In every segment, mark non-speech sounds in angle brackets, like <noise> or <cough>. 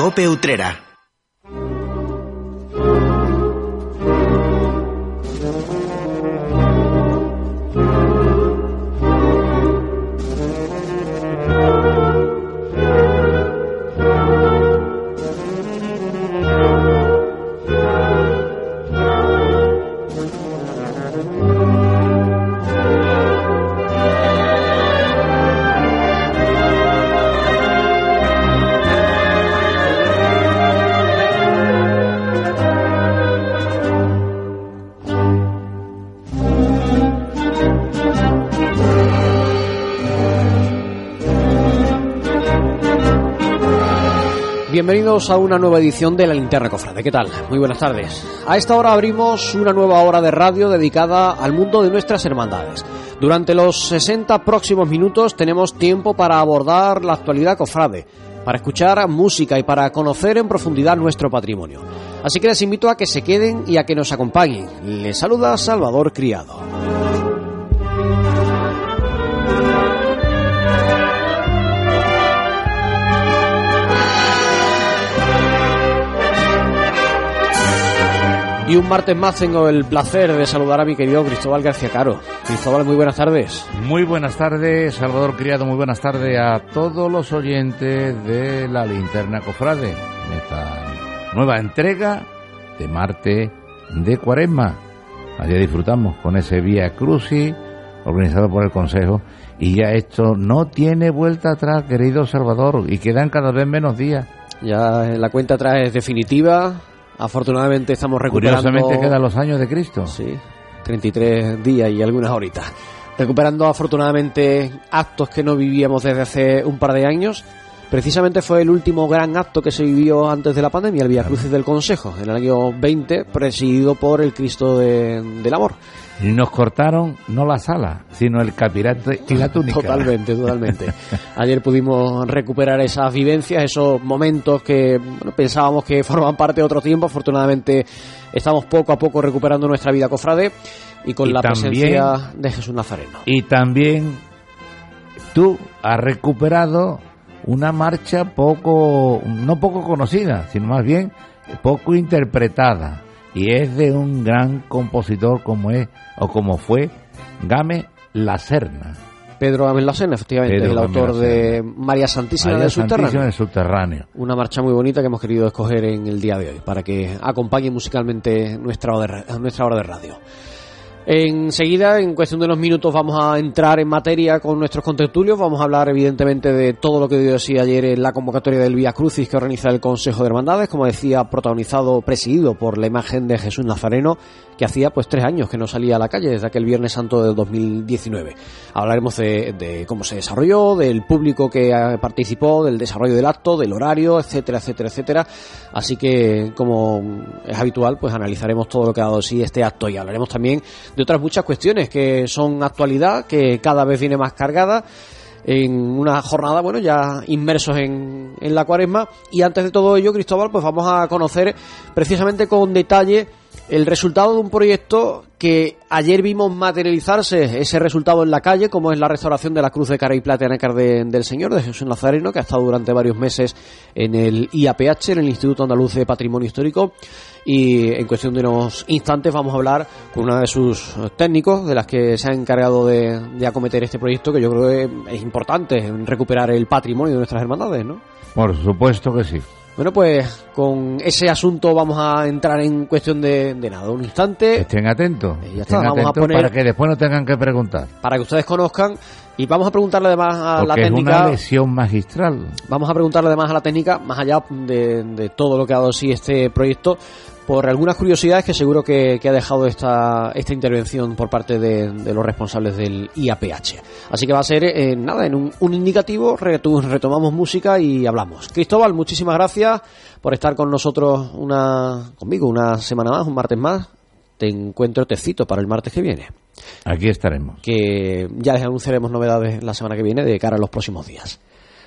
Cope Utrera. Bienvenidos a una nueva edición de La Linterna Cofrade. ¿Qué tal? Muy buenas tardes. A esta hora abrimos una nueva hora de radio dedicada al mundo de nuestras hermandades. Durante los 60 próximos minutos tenemos tiempo para abordar la actualidad cofrade, para escuchar música y para conocer en profundidad nuestro patrimonio. Así que les invito a que se queden y a que nos acompañen. Les saluda Salvador Criado. Y un martes más tengo el placer de saludar a mi querido Cristóbal García Caro. Cristóbal, muy buenas tardes. Muy buenas tardes, Salvador Criado, muy buenas tardes a todos los oyentes de la Linterna Cofrade, en esta nueva entrega de Marte de Cuaresma. Ayer disfrutamos con ese Vía Crucis organizado por el Consejo y ya esto no tiene vuelta atrás, querido Salvador, y quedan cada vez menos días. Ya la cuenta atrás es definitiva, Afortunadamente estamos recuperando... Curiosamente quedan los años de Cristo. Sí, 33 días y algunas horitas. Recuperando afortunadamente actos que no vivíamos desde hace un par de años. Precisamente fue el último gran acto que se vivió antes de la pandemia, el Via Crucis del Consejo, en el año 20, presidido por el Cristo del Amor. Y nos cortaron no la sala, sino el capirate y la túnica. Totalmente, totalmente. <laughs> Ayer pudimos recuperar esas vivencias, esos momentos que pensábamos que forman parte de otro tiempo. Afortunadamente estamos poco a poco recuperando nuestra vida cofrade y con la presencia de Jesús Nazareno. Y también tú has recuperado una marcha poco, no poco conocida, sino más bien poco interpretada. Y es de un gran compositor como es, o como fue, Game La Serna. Pedro Game La Serna, efectivamente, el autor de María Santísima, María del, Santísima subterráneo. subterráneo. Una marcha muy bonita que hemos querido escoger en el día de hoy, para que acompañe musicalmente nuestra hora de, nuestra hora de radio. Enseguida, en cuestión de unos minutos, vamos a entrar en materia con nuestros contertulios. Vamos a hablar, evidentemente, de todo lo que dio así ayer en la convocatoria del Vía Crucis que organiza el Consejo de Hermandades, como decía, protagonizado, presidido por la imagen de Jesús Nazareno, que hacía pues tres años que no salía a la calle, desde aquel Viernes Santo del 2019. Hablaremos de, cómo se desarrolló, del público que participó, del desarrollo del acto, del horario, etcétera, etcétera, etcétera. Así que, como es habitual, pues analizaremos todo lo que ha dado sí este acto y hablaremos también de otras muchas cuestiones que son actualidad, que cada vez viene más cargada en una jornada, bueno, ya inmersos en, en la cuaresma. Y antes de todo ello, Cristóbal, pues vamos a conocer precisamente con detalle el resultado de un proyecto que ayer vimos materializarse ese resultado en la calle, como es la restauración de la Cruz de Cara y Plata de, del Señor, de Jesús Nazareno, que ha estado durante varios meses en el IAPH, en el Instituto Andaluz de Patrimonio Histórico. Y en cuestión de unos instantes vamos a hablar con una de sus técnicos, de las que se ha encargado de, acometer este proyecto, que yo creo que es importante recuperar el patrimonio de nuestras hermandades, ¿no? Por supuesto que sí. Bueno, pues con ese asunto vamos a entrar en cuestión de, de nada, un instante. Estén atentos. Eh, ya estén está, vamos a atentos poner- para que después no tengan que preguntar. Para que ustedes conozcan y vamos a preguntarle además a la es técnica. una lesión magistral. Vamos a preguntarle además a la técnica, más allá de, de todo lo que ha dado sí este proyecto, por algunas curiosidades que seguro que, que ha dejado esta, esta intervención por parte de, de los responsables del IAPH. Así que va a ser, eh, nada, en un, un indicativo, retomamos música y hablamos. Cristóbal, muchísimas gracias por estar con nosotros una, conmigo una semana más, un martes más. Te encuentro, te cito para el martes que viene. Aquí estaremos. que ya les anunciaremos novedades la semana que viene de cara a los próximos días.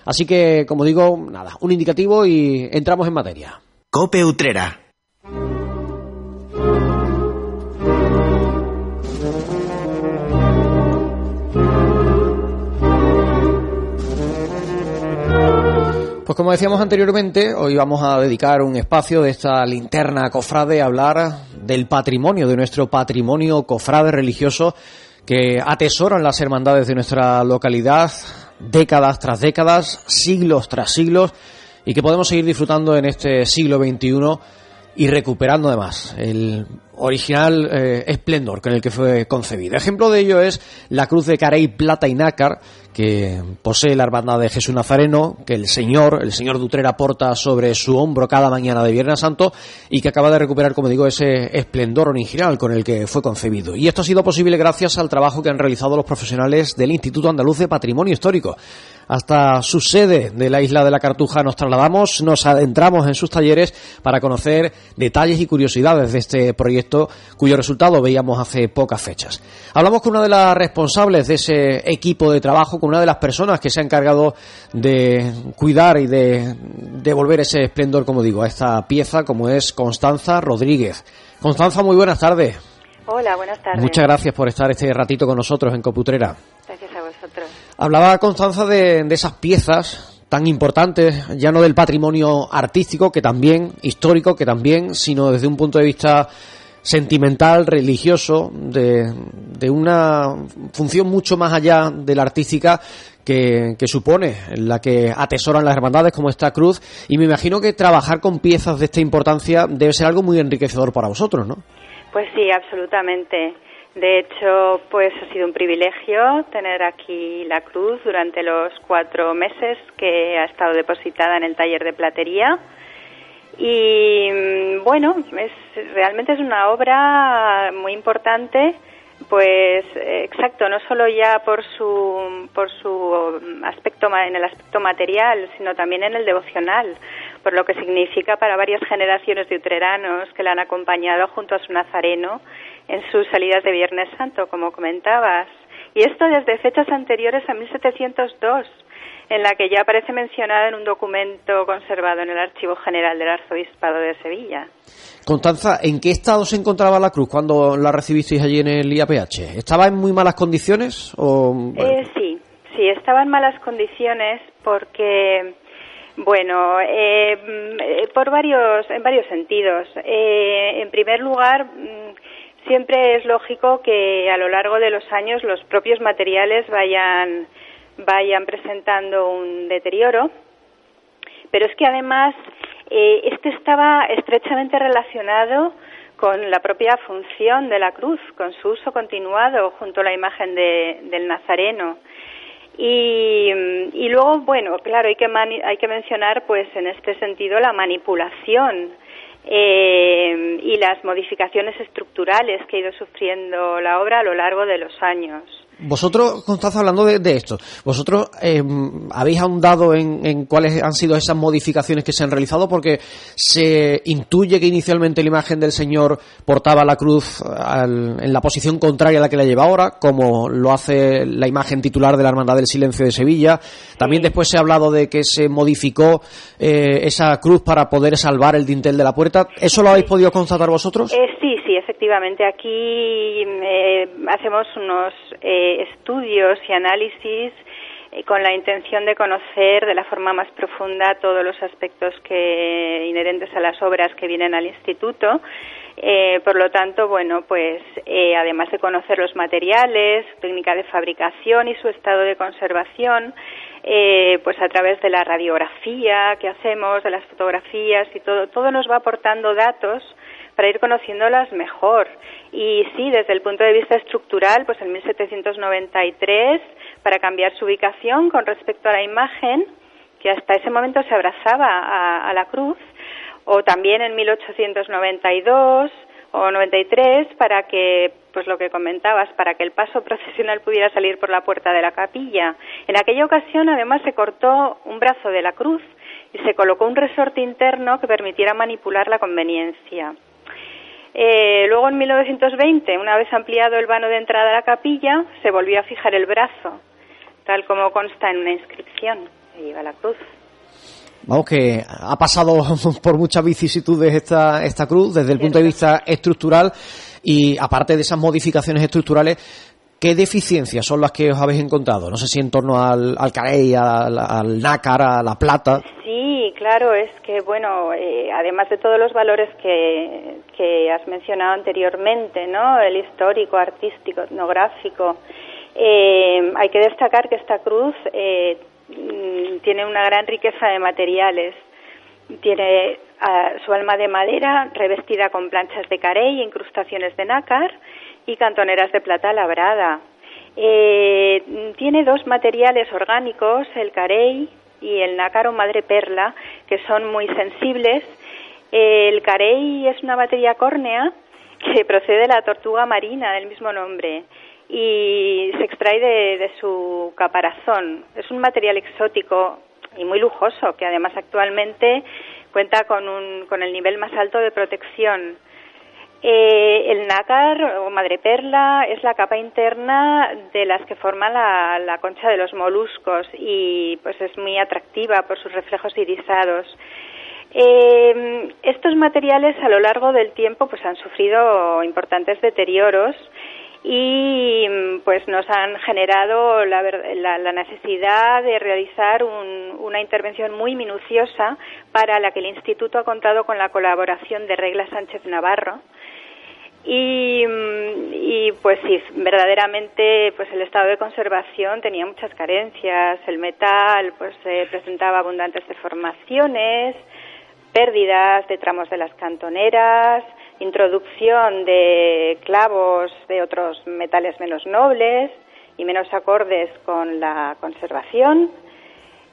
Así que, como digo, nada, un indicativo y entramos en materia. Cope Utrera. Pues como decíamos anteriormente, hoy vamos a dedicar un espacio de esta linterna cofrade a hablar del patrimonio, de nuestro patrimonio cofrade religioso que atesoran las hermandades de nuestra localidad décadas tras décadas, siglos tras siglos y que podemos seguir disfrutando en este siglo XXI y recuperando además el original eh, esplendor con el que fue concebido. Ejemplo de ello es la cruz de Carey Plata y Nácar que posee la hermandad de Jesús Nazareno, que el Señor, el Señor Dutrera porta sobre su hombro cada mañana de Viernes Santo y que acaba de recuperar, como digo, ese esplendor original con el que fue concebido. Y esto ha sido posible gracias al trabajo que han realizado los profesionales del Instituto Andaluz de Patrimonio Histórico hasta su sede de la isla de la Cartuja nos trasladamos, nos adentramos en sus talleres para conocer detalles y curiosidades de este proyecto cuyo resultado veíamos hace pocas fechas. Hablamos con una de las responsables de ese equipo de trabajo, con una de las personas que se ha encargado de cuidar y de devolver ese esplendor, como digo, a esta pieza, como es Constanza Rodríguez. Constanza, muy buenas tardes. Hola, buenas tardes. Muchas gracias por estar este ratito con nosotros en Coputrera. Vosotros. Hablaba Constanza de, de esas piezas tan importantes, ya no del patrimonio artístico, que también, histórico, que también, sino desde un punto de vista sentimental, religioso, de, de una función mucho más allá de la artística que, que, supone, la que atesoran las hermandades como esta cruz. Y me imagino que trabajar con piezas de esta importancia debe ser algo muy enriquecedor para vosotros, ¿no? Pues sí, absolutamente. De hecho, pues ha sido un privilegio tener aquí la cruz durante los cuatro meses que ha estado depositada en el taller de platería. Y mm, bueno, es, realmente es una obra muy importante, pues exacto, no solo ya por su, por su aspecto, en el aspecto material, sino también en el devocional, por lo que significa para varias generaciones de utreranos que la han acompañado junto a su nazareno en sus salidas de Viernes Santo, como comentabas. Y esto desde fechas anteriores a 1702, en la que ya aparece mencionada en un documento conservado en el Archivo General del Arzobispado de Sevilla. Constanza, ¿en qué estado se encontraba la cruz cuando la recibisteis allí en el IAPH? ¿Estaba en muy malas condiciones? O... Eh, sí, sí, estaba en malas condiciones porque, bueno, eh, por varios, en varios sentidos. Eh, en primer lugar, siempre es lógico que a lo largo de los años los propios materiales vayan, vayan presentando un deterioro, pero es que además eh, este estaba estrechamente relacionado con la propia función de la cruz, con su uso continuado junto a la imagen de, del Nazareno. Y, y, luego, bueno, claro, hay que, hay que mencionar, pues, en este sentido, la manipulación eh, y las modificaciones estructurales que ha ido sufriendo la obra a lo largo de los años. Vosotros, Constanza, hablando de, de esto, ¿vosotros eh, habéis ahondado en, en, cuáles han sido esas modificaciones que se han realizado? Porque se intuye que inicialmente la imagen del Señor portaba la cruz al, en la posición contraria a la que la lleva ahora, como lo hace la imagen titular de la Hermandad del Silencio de Sevilla. También después se ha hablado de que se modificó eh, esa cruz para poder salvar el dintel de la puerta. ¿Eso lo habéis podido constatar vosotros? Eh, sí, sí, efectivamente. Aquí eh, hacemos unos estudios y análisis con la intención de conocer de la forma más profunda todos los aspectos que inherentes a las obras que vienen al instituto. Eh, por lo tanto, bueno, pues eh, además de conocer los materiales, técnica de fabricación y su estado de conservación, eh, pues a través de la radiografía que hacemos, de las fotografías y todo, todo nos va aportando datos para ir conociéndolas mejor. Y sí, desde el punto de vista estructural, pues en 1793, para cambiar su ubicación con respecto a la imagen, que hasta ese momento se abrazaba a, a la cruz, o también en 1892 o 93 para que, pues lo que comentabas, para que el paso <laughs> procesional pudiera salir por la puerta de la capilla. En aquella ocasión, además, se cortó un brazo de la cruz y se colocó un resorte interno que permitiera manipular la conveniencia. Eh, luego, en 1920, una vez ampliado el vano de entrada a la capilla, se volvió a fijar el brazo, tal como consta en una inscripción que lleva la cruz. Vamos, que ha pasado <laughs> por muchas vicisitudes esta, esta cruz desde el punto de vista estructural y aparte de esas modificaciones estructurales, ¿qué deficiencias son las que os habéis encontrado? No sé si en torno al, al carey, al, nácar, a la plata. Sí, claro, es que, bueno, eh, además de todos los valores que, has mencionado anteriormente, ¿no? El histórico, artístico, etnográfico, eh, hay que destacar que esta cruz eh, tiene una gran riqueza de materiales. Tiene su alma de madera revestida con planchas de carey, incrustaciones de nácar y cantoneras de plata labrada. Eh, tiene dos materiales orgánicos, el carey y el nácar o madre perla, que son muy sensibles. El carey es una materia córnea que procede de la tortuga marina del mismo nombre y se extrae de, de su caparazón. Es un material exótico y muy lujoso que además actualmente cuenta con, un, con el nivel más alto de protección. Eh, el nácar o madreperla es la capa interna de las que forman la, la, concha de los moluscos y pues es muy atractiva por sus reflejos irisados. Eh, estos materiales a lo largo del tiempo pues han sufrido importantes deterioros y pues nos han generado la, la, la necesidad de realizar un, una intervención muy minuciosa para la que el Instituto ha contado con la colaboración de Regla Sánchez Navarro. Y, y, pues sí, verdaderamente pues el estado de conservación tenía muchas carencias, el metal pues eh, presentaba abundantes deformaciones, pérdidas de tramos de las cantoneras, introducción de clavos de otros metales menos nobles y menos acordes con la conservación.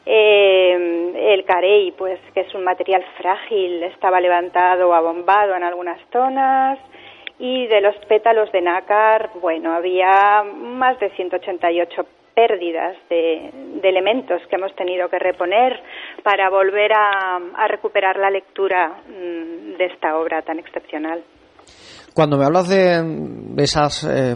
Eh, el carey, pues que es un material frágil, estaba levantado o abombado en algunas zonas. Y de los pétalos de nácar, bueno, había más de 188 pérdidas de, elementos que hemos tenido que reponer para volver a, a recuperar la lectura mmm, de esta obra tan excepcional. Cuando me hablas de, esas eh,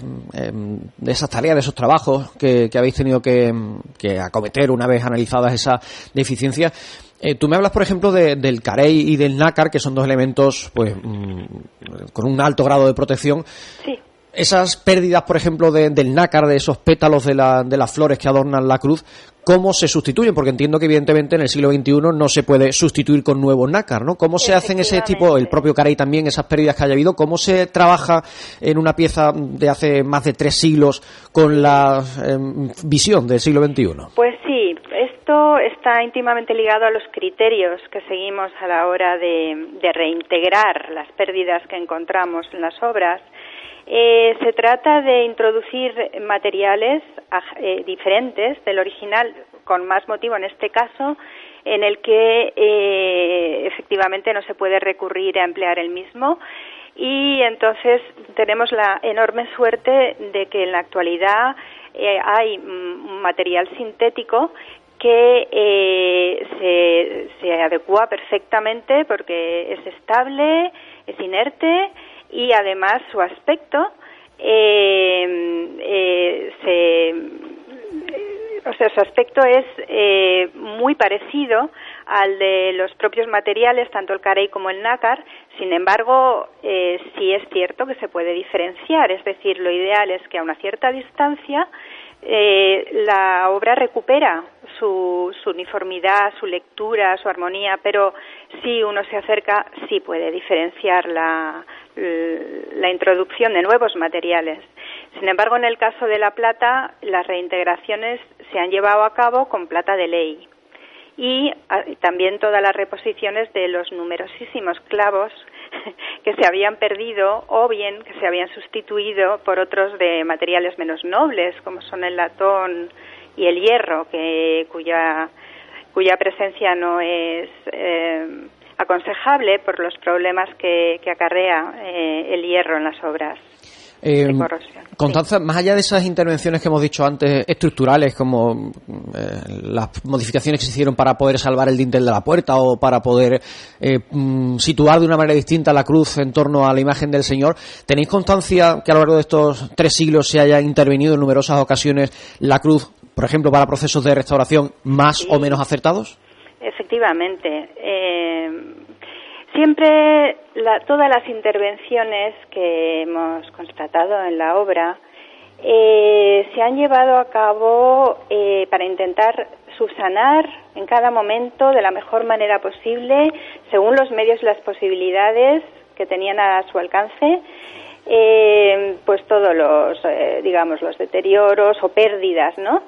de esas tareas, de esos trabajos que, que habéis tenido que, que, acometer una vez analizadas esas deficiencias, eh, tú me hablas, por ejemplo, de, del carey y del nácar, que son dos elementos pues mmm, con un alto grado de protección. Sí esas pérdidas, por ejemplo, de, del nácar, de esos pétalos de, la, de, las flores que adornan la cruz, ¿cómo se sustituyen? Porque entiendo que evidentemente en el siglo XXI no se puede sustituir con nuevos nácar, ¿no? ¿Cómo se hacen ese tipo, el propio carey también, esas pérdidas que haya habido, cómo se trabaja en una pieza de hace más de tres siglos con la eh, visión del siglo XXI? Pues está íntimamente ligado a los criterios que seguimos a la hora de, de reintegrar las pérdidas que encontramos en las obras eh, se trata de introducir materiales eh, diferentes del original, con más motivo en este caso, en el que eh, efectivamente no se puede recurrir a emplear el mismo. Y entonces tenemos la enorme suerte de que en la actualidad eh, hay un material sintético que eh, se, adecua perfectamente porque es estable, es inerte y además su aspecto eh, eh, se, o sea, su aspecto es eh, muy parecido al de los propios materiales, tanto el carey como el nácar. Sin embargo, eh, sí es cierto que se puede diferenciar, es decir, lo ideal es que a una cierta distancia eh, la obra recupera su, su, uniformidad, su lectura, su armonía, pero si uno se acerca, sí puede diferenciar la, la introducción de nuevos materiales. Sin embargo, en el caso de la plata, las reintegraciones se han llevado a cabo con plata de ley y ah, también todas las reposiciones de los numerosísimos clavos <laughs> que se habían perdido o bien que se habían sustituido por otros de materiales menos nobles, como son el latón y el hierro, que, cuya, cuya presencia no es eh, aconsejable por los problemas que, que acarrea eh, el hierro en las obras. Eh, Constanza, sí. más allá de esas intervenciones que hemos dicho antes, estructurales, como eh, las modificaciones que se hicieron para poder salvar el dintel de la puerta o para poder eh, mm, situar de una manera distinta la cruz en torno a la imagen del Señor, ¿tenéis constancia que a lo largo de estos tres siglos se haya intervenido en numerosas ocasiones la cruz, por ejemplo, para procesos de restauración más sí. o menos acertados? Efectivamente. Eh, Siempre la, todas las intervenciones que hemos constatado en la obra eh, se han llevado a cabo eh, para intentar subsanar en cada momento de la mejor manera posible, según los medios y las posibilidades que tenían a su alcance, eh, pues todos los, digamos, los deterioros o pérdidas, ¿no?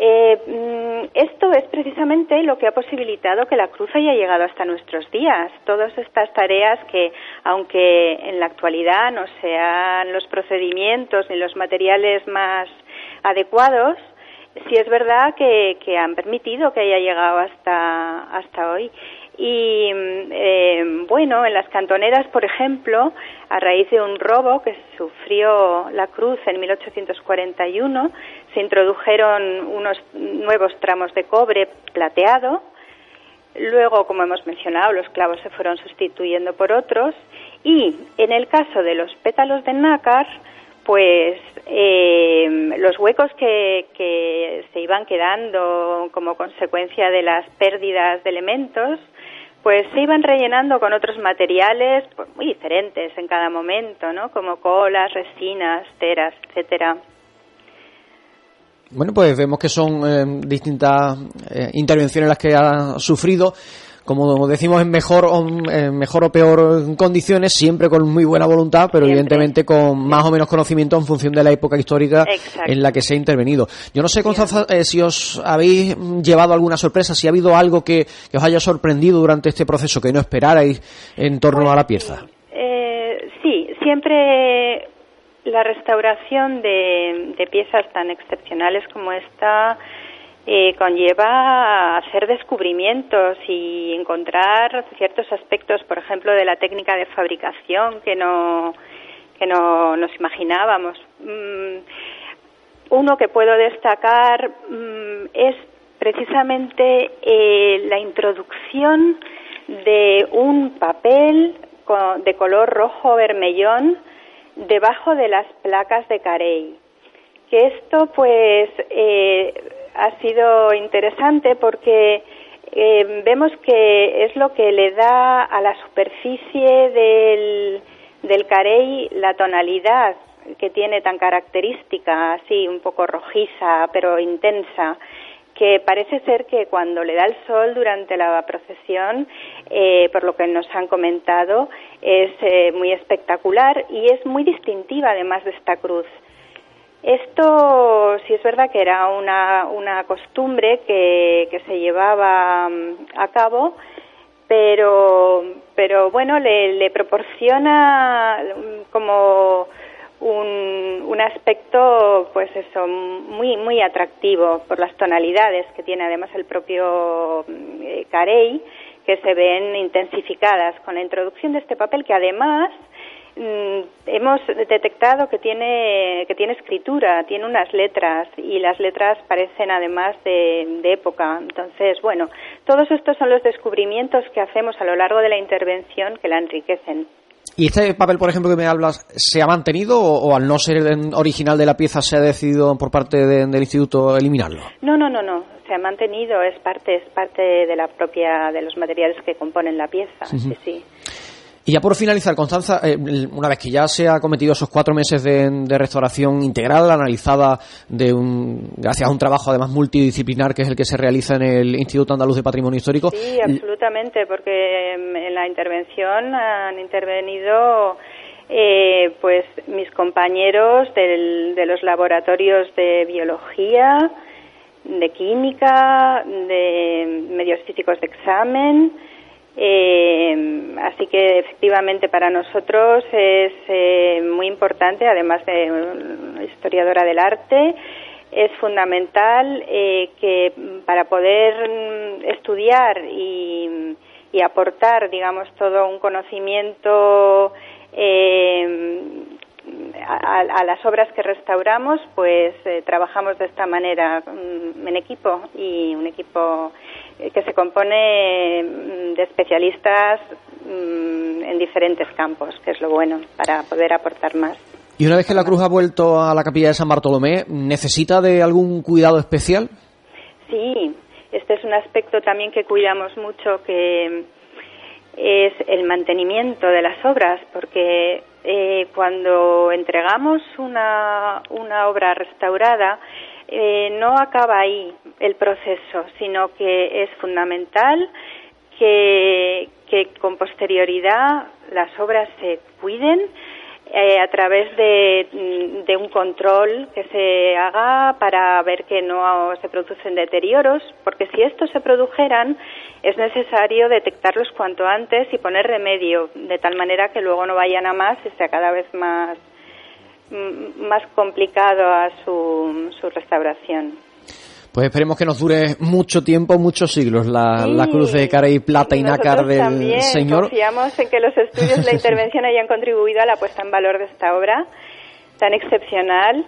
Eh, mm, esto es precisamente lo que ha posibilitado que la cruz haya llegado hasta nuestros días. Todas estas tareas que, aunque en la actualidad no sean los procedimientos ni los materiales más adecuados, sí es verdad que, han permitido que haya llegado hasta, hasta hoy. Y eh, bueno, en las cantoneras, por ejemplo, a raíz de un robo que sufrió la cruz en 1841, se introdujeron unos nuevos tramos de cobre plateado. Luego, como hemos mencionado, los clavos se fueron sustituyendo por otros. Y en el caso de los pétalos de nácar, pues eh, los huecos que, que se iban quedando como consecuencia de las pérdidas de elementos, pues se iban rellenando con otros materiales pues, muy diferentes en cada momento, ¿no? Como colas, resinas, teras, etcétera. Bueno, pues vemos que son eh, distintas eh, intervenciones las que ha sufrido. Como decimos, en mejor o, mejor o peor condiciones, siempre con muy buena voluntad, pero evidentemente con más o menos conocimiento en función de la época histórica en la que se ha intervenido. Yo no sé, Constanza, eh, si os habéis llevado alguna sorpresa, si ha habido algo que, os haya sorprendido durante este proceso que no esperarais en torno pues a la pieza. Eh, sí, siempre la restauración de, de piezas tan excepcionales como esta eh, conlleva hacer descubrimientos y encontrar ciertos aspectos, por ejemplo, de la técnica de fabricación que no, que no nos imaginábamos. Mm, uno que puedo destacar mm, es precisamente eh, la introducción de un papel de color rojo vermellón debajo de las placas de Carey. Que esto, pues, eh, ha sido interesante porque eh, vemos que es lo que le da a la superficie del, del carey la tonalidad que tiene tan característica, así un poco rojiza pero intensa, que parece ser que cuando le da el sol durante la procesión, eh, por lo que nos han comentado, es eh, muy espectacular y es muy distintiva además de esta cruz. Esto sí es verdad que era una, una costumbre que, que se llevaba mm, a cabo, pero, pero bueno, le, le proporciona mm, como un, un, aspecto, pues eso, muy, muy atractivo por las tonalidades que tiene además el propio eh, Carey, que se ven intensificadas con la introducción de este papel que además Mm, hemos detectado que tiene que tiene escritura, tiene unas letras y las letras parecen además de, época. Entonces, bueno, todos estos son los descubrimientos que hacemos a lo largo de la intervención que la enriquecen. ¿Y este papel, por ejemplo, que me hablas, se ha mantenido o, al no ser original de la pieza se ha decidido por parte del instituto eliminarlo? No, no, no, no. Se ha mantenido. Es parte, es parte de la propia de los materiales que componen la pieza. sí. sí. Y ya por finalizar, Constanza, eh, una vez que ya se ha cometido esos cuatro meses de, restauración integral, analizada de un, gracias a un trabajo además multidisciplinar que es el que se realiza en el Instituto Andaluz de Patrimonio Histórico. Sí, absolutamente, porque en la intervención han intervenido eh, pues mis compañeros de los laboratorios de biología, de química, de medios físicos de examen, eh, así que efectivamente para nosotros es eh, muy importante, además de historiadora del arte, es fundamental eh, que para poder mm, estudiar y, aportar, digamos, todo un conocimiento eh, a, las obras que restauramos, pues trabajamos de esta manera mm, en equipo y un equipo que se compone mm, de especialistas mm, en diferentes campos, que es lo bueno para poder aportar más. Y una vez que la cruz ha vuelto a la capilla de San Bartolomé, ¿necesita de algún cuidado especial? Sí, este es un aspecto también que cuidamos mucho, que es el mantenimiento de las obras, porque eh, cuando entregamos una, una obra restaurada, eh, no acaba ahí el proceso, sino que es fundamental que, que con posterioridad las obras se cuiden, eh, a través de, de, un control que se haga para ver que no se producen deterioros, porque si estos se produjeran es necesario detectarlos cuanto antes y poner remedio, de tal manera que luego no vayan a más y sea cada vez más, más complicado a su, su restauración. Pues esperemos que nos dure mucho tiempo, muchos siglos, la, la cruz de cara y plata y nácar del también Señor. Confiamos en que los estudios de la <laughs> intervención hayan contribuido a la puesta en valor de esta obra tan excepcional,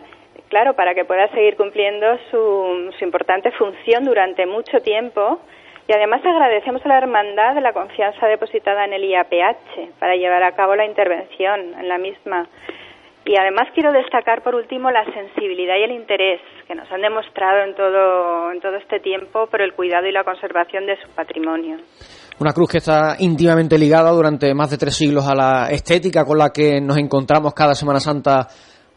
claro, para que pueda seguir cumpliendo su, su importante función durante mucho tiempo. Y además agradecemos a la Hermandad la confianza depositada en el IAPH para llevar a cabo la intervención en la misma. Y además quiero destacar por último la sensibilidad y el interés que nos han demostrado en todo, en todo este tiempo por el cuidado y la conservación de su patrimonio. Una cruz que está íntimamente ligada durante más de tres siglos a la estética con la que nos encontramos cada Semana Santa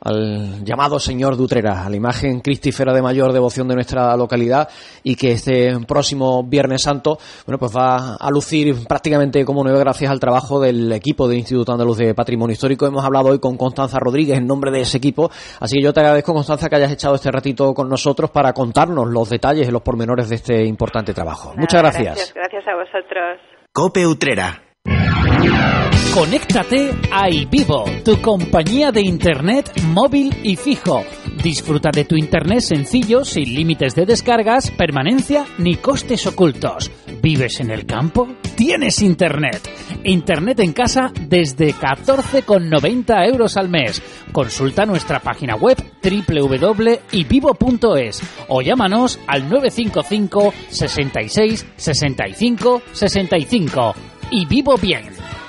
al llamado Señor Dutrera, a la imagen cristífera de mayor devoción de nuestra localidad y que este próximo Viernes Santo, bueno, pues va a lucir prácticamente como nuevo gracias al trabajo del equipo del Instituto Andaluz de Patrimonio Histórico. Hemos hablado hoy con Constanza Rodríguez en nombre de ese equipo, así que yo te agradezco, Constanza, que hayas echado este ratito con nosotros para contarnos los detalles y los pormenores de este importante trabajo. Nada, Muchas gracias. gracias. Gracias a vosotros. Cope Utrera. Conéctate a iVivo, tu compañía de internet móvil y fijo. Disfruta de tu internet sencillo, sin límites de descargas, permanencia ni costes ocultos. ¿Vives en el campo? Tienes internet. Internet en casa desde 14,90 euros al mes. Consulta nuestra página web www.ivivo.es o llámanos al 955 66 65 65 y vivo bien.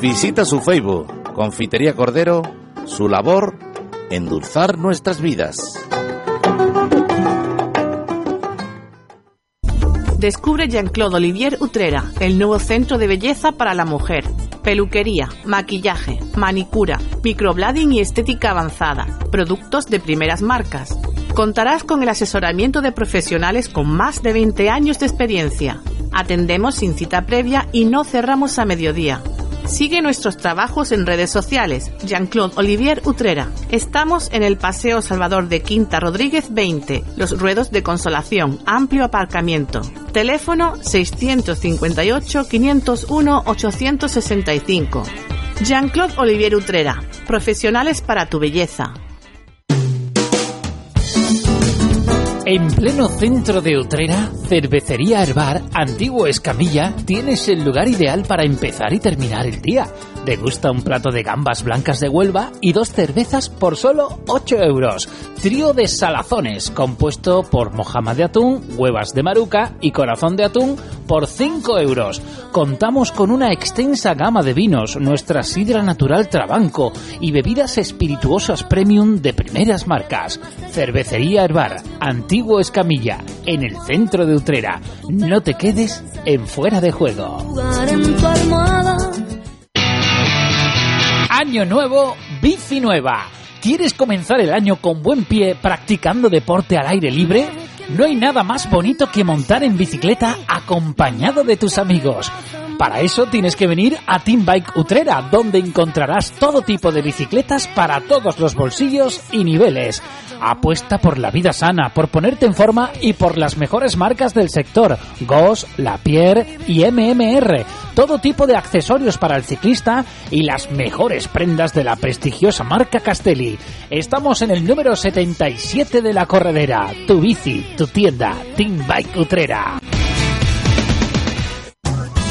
Visita su Facebook, Confitería Cordero, su labor, endulzar nuestras vidas. Descubre Jean-Claude Olivier Utrera, el nuevo centro de belleza para la mujer. Peluquería, maquillaje, manicura, microblading y estética avanzada. Productos de primeras marcas. Contarás con el asesoramiento de profesionales con más de 20 años de experiencia. Atendemos sin cita previa y no cerramos a mediodía. Sigue nuestros trabajos en redes sociales. Jean-Claude Olivier Utrera. Estamos en el Paseo Salvador de Quinta Rodríguez 20, Los Ruedos de Consolación, amplio aparcamiento. Teléfono 658-501-865. Jean-Claude Olivier Utrera. Profesionales para tu belleza. En pleno centro de Utrera, Cervecería Herbar, Antiguo Escamilla, tienes el lugar ideal para empezar y terminar el día. Degusta un plato de gambas blancas de Huelva y dos cervezas por solo 8 euros. Trío de salazones, compuesto por mojama de atún, huevas de maruca y corazón de atún por 5 euros. Contamos con una extensa gama de vinos, nuestra sidra natural Trabanco y bebidas espirituosas premium de primeras marcas. Cervecería Herbar, Antiguo Escamilla, en el centro de Utrera. No te quedes en fuera de juego. Año nuevo, bici nueva. ¿Quieres comenzar el año con buen pie practicando deporte al aire libre? No hay nada más bonito que montar en bicicleta acompañado de tus amigos. Para eso tienes que venir a Team Bike Utrera, donde encontrarás todo tipo de bicicletas para todos los bolsillos y niveles. Apuesta por la vida sana, por ponerte en forma y por las mejores marcas del sector, Goss, Lapierre y MMR. Todo tipo de accesorios para el ciclista y las mejores prendas de la prestigiosa marca Castelli. Estamos en el número 77 de la corredera. Tu bici, tu tienda, Team Bike Utrera.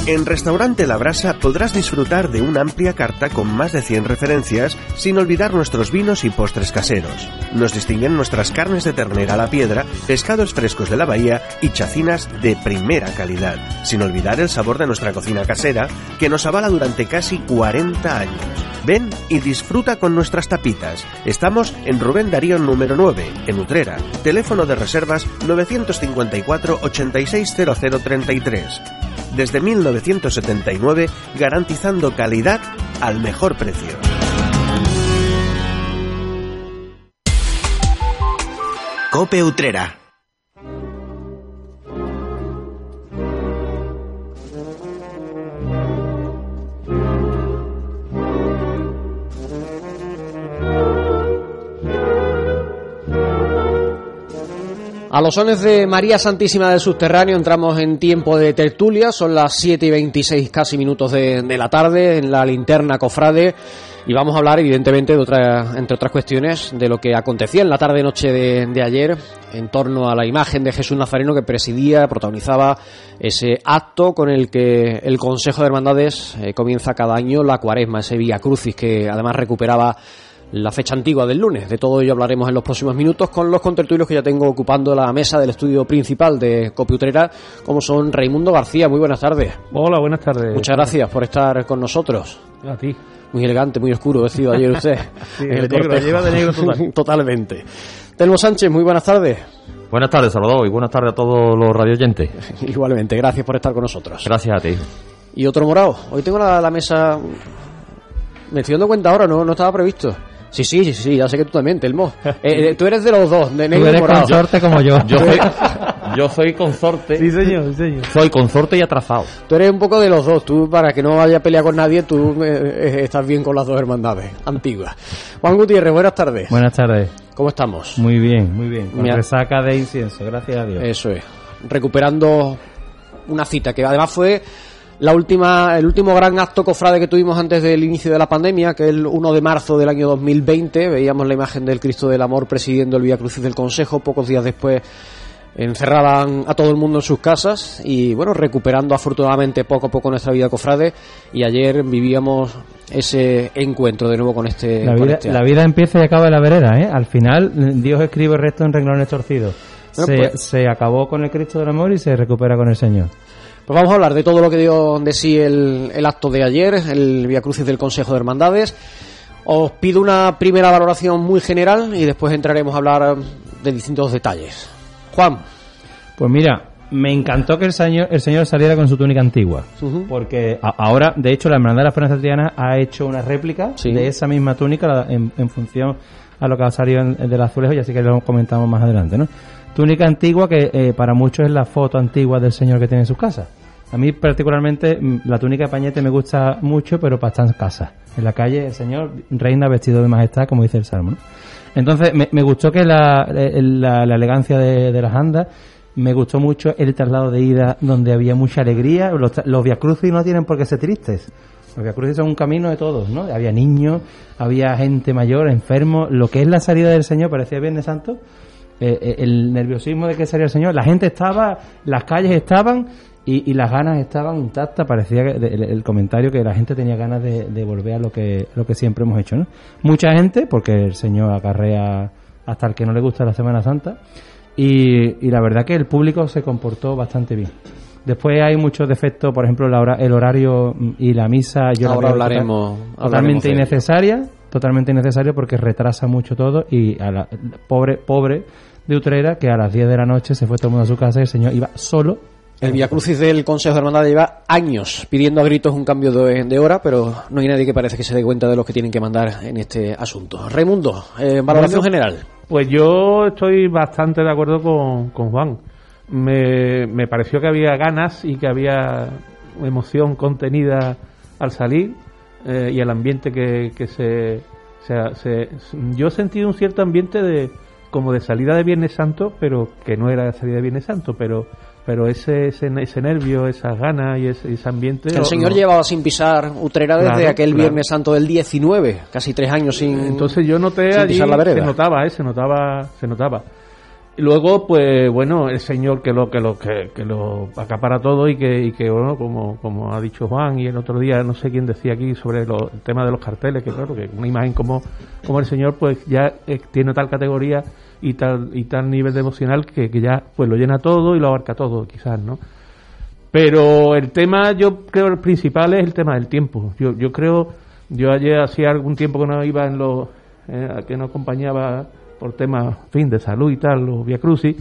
En Restaurante La Brasa podrás disfrutar de una amplia carta con más de 100 referencias, sin olvidar nuestros vinos y postres caseros. Nos distinguen nuestras carnes de ternera a la piedra, pescados frescos de la bahía y chacinas de primera calidad, sin olvidar el sabor de nuestra cocina casera, que nos avala durante casi 40 años. Ven y disfruta con nuestras tapitas. Estamos en Rubén Darío número 9, en Utrera. Teléfono de reservas 954 860033 desde 1979 garantizando calidad al mejor precio. Cope Utrera. A los sones de María Santísima del Subterráneo entramos en tiempo de tertulia, son las 7 y 26 casi minutos de, de la tarde en la linterna cofrade. Y vamos a hablar evidentemente de entre otras cuestiones de lo que acontecía en la tarde noche de, de ayer en torno a la imagen de Jesús Nazareno que presidía, protagonizaba ese acto con el que el Consejo de Hermandades eh, comienza cada año la cuaresma, ese Vía Crucis que además recuperaba la fecha antigua del lunes. De todo ello hablaremos en los próximos minutos con los contertulios que ya tengo ocupando la mesa del estudio principal de Copiutrera, como son Raimundo García. Muy buenas tardes. Hola, buenas tardes. Muchas gracias por estar con nosotros. A ti. Muy elegante, muy oscuro vestido ayer usted. <laughs> Sí, de negro, lleva de negro total. <laughs> Totalmente. Telmo Sánchez, muy buenas tardes. Buenas tardes, Salvador, y buenas tardes a todos los radioyentes. <laughs> Igualmente, gracias por estar con nosotros. Gracias a ti. Y otro morado. Hoy tengo la, la mesa. Me estoy dando cuenta ahora, no, no estaba previsto. Sí, sí, sí, sí, ya sé que tú también, Telmo. <laughs> Eh, eh, tú eres de los dos, de Tú negro y eres morado. consorte como yo. Yo soy, <laughs> yo soy consorte. Sí, señor, sí, señor. Soy consorte y atrasado. Tú eres un poco de los dos. Tú, para que no vaya a pelear con nadie, tú eh, eh, estás bien con las dos hermandades antiguas. Juan Gutiérrez, buenas tardes. Buenas tardes. ¿Cómo estamos? Muy bien, muy bien. Con Mira. resaca de incienso, gracias a Dios. Eso es. Recuperando una cita que además fue la última, el último gran acto cofrade que tuvimos antes del inicio de la pandemia, que el 1 de marzo del año 2020. Veíamos la imagen del Cristo del Amor presidiendo el Vía Crucis del Consejo. Pocos días después encerraban a todo el mundo en sus casas y bueno, recuperando afortunadamente poco a poco nuestra vida cofrade y ayer vivíamos ese encuentro de nuevo con este, la, con vida, este la vida empieza y acaba en la vereda, ¿eh? Al final, Dios escribe el resto en renglones torcidos. Bueno, se, pues- se acabó con el Cristo del Amor y se recupera con el Señor. Pues vamos a hablar de todo lo que dio de sí el, el acto de ayer, el Via Crucis del Consejo de Hermandades. Os pido una primera valoración muy general y después entraremos a hablar de distintos detalles. Juan, Pues mira, me encantó que el señor, el señor saliera con su túnica antigua. Porque a- ahora, de hecho, la Hermandad de la Esperanza Triana ha hecho una réplica Sí. de esa misma túnica en, en función a lo que ha salido en, en del azulejo, y así que lo comentamos más adelante, ¿no? Túnica antigua que eh, para muchos es la foto antigua del señor que tiene en su casa. A mí particularmente mm, la túnica de pañete me gusta mucho, pero para estar en casa. En la calle el señor reina vestido de majestad, como dice el Salmo. Entonces me, gustó que la, eh, la, elegancia de, las andas, me gustó mucho el traslado de ida donde había mucha alegría. Los, los viacrucis no tienen por qué ser tristes. Los viacrucis son un camino de todos, ¿no? Había niños, había gente mayor, enfermos. Lo que es la salida del Señor parecía Viernes Santo. Eh, eh, el nerviosismo de que salía el Señor. La gente estaba, las calles estaban y, y las ganas estaban intactas. Parecía que, el, el comentario que la gente tenía ganas de, de volver a lo que, lo que siempre hemos hecho, ¿no? Mucha gente, porque el Señor acarrea hasta el que no le gusta la Semana Santa. Y, y la verdad que el público se comportó bastante bien. Después hay muchos defectos, por ejemplo, la hora, el horario mm, y la misa. Yo la ahora total- hablaremos. hablaremos totalmente innecesaria, totalmente innecesaria porque retrasa mucho todo y a la pobre pobre de Utrera que a las 10 de la noche se fue todo el mundo a su casa y el señor iba solo. El Via Crucis del Consejo de Hermandades lleva años pidiendo a gritos un cambio de, de hora, pero no hay nadie que parece que se dé cuenta de los que tienen que mandar en este asunto. Raimundo, eh, valoración Bueno, general. Pues yo estoy bastante de acuerdo con, con Juan. Me, me pareció que había ganas y que había emoción contenida al salir eh, y el ambiente que, que se, se, se- Yo he sentido un cierto ambiente de como de salida de Viernes Santo, pero que no era salida de Viernes Santo, pero pero ese ese, ese nervio, esas ganas y ese, ese ambiente... El señor llevaba sin pisar Utrera desde Claro, aquel claro. Viernes Santo del 19, casi tres años sin. Entonces yo noté allí, pisar la vereda. se notaba, ¿eh? se notaba, se notaba. Luego, pues bueno, el señor que lo que lo que, lo acapara todo y que, y que bueno, como, como ha dicho Juan y el otro día no sé quién decía aquí sobre lo- el tema de los carteles, que claro, que una imagen como, como el señor pues ya eh, tiene tal categoría y tal y tal nivel de emocional que, que ya pues lo llena todo y lo abarca todo, quizás, ¿no? Pero el tema, yo creo, el principal es el tema del tiempo. Yo, yo creo, yo ayer hacía algún tiempo que no iba en los, eh, que no acompañaba por temas, fin, de salud y tal, los Via Crucis,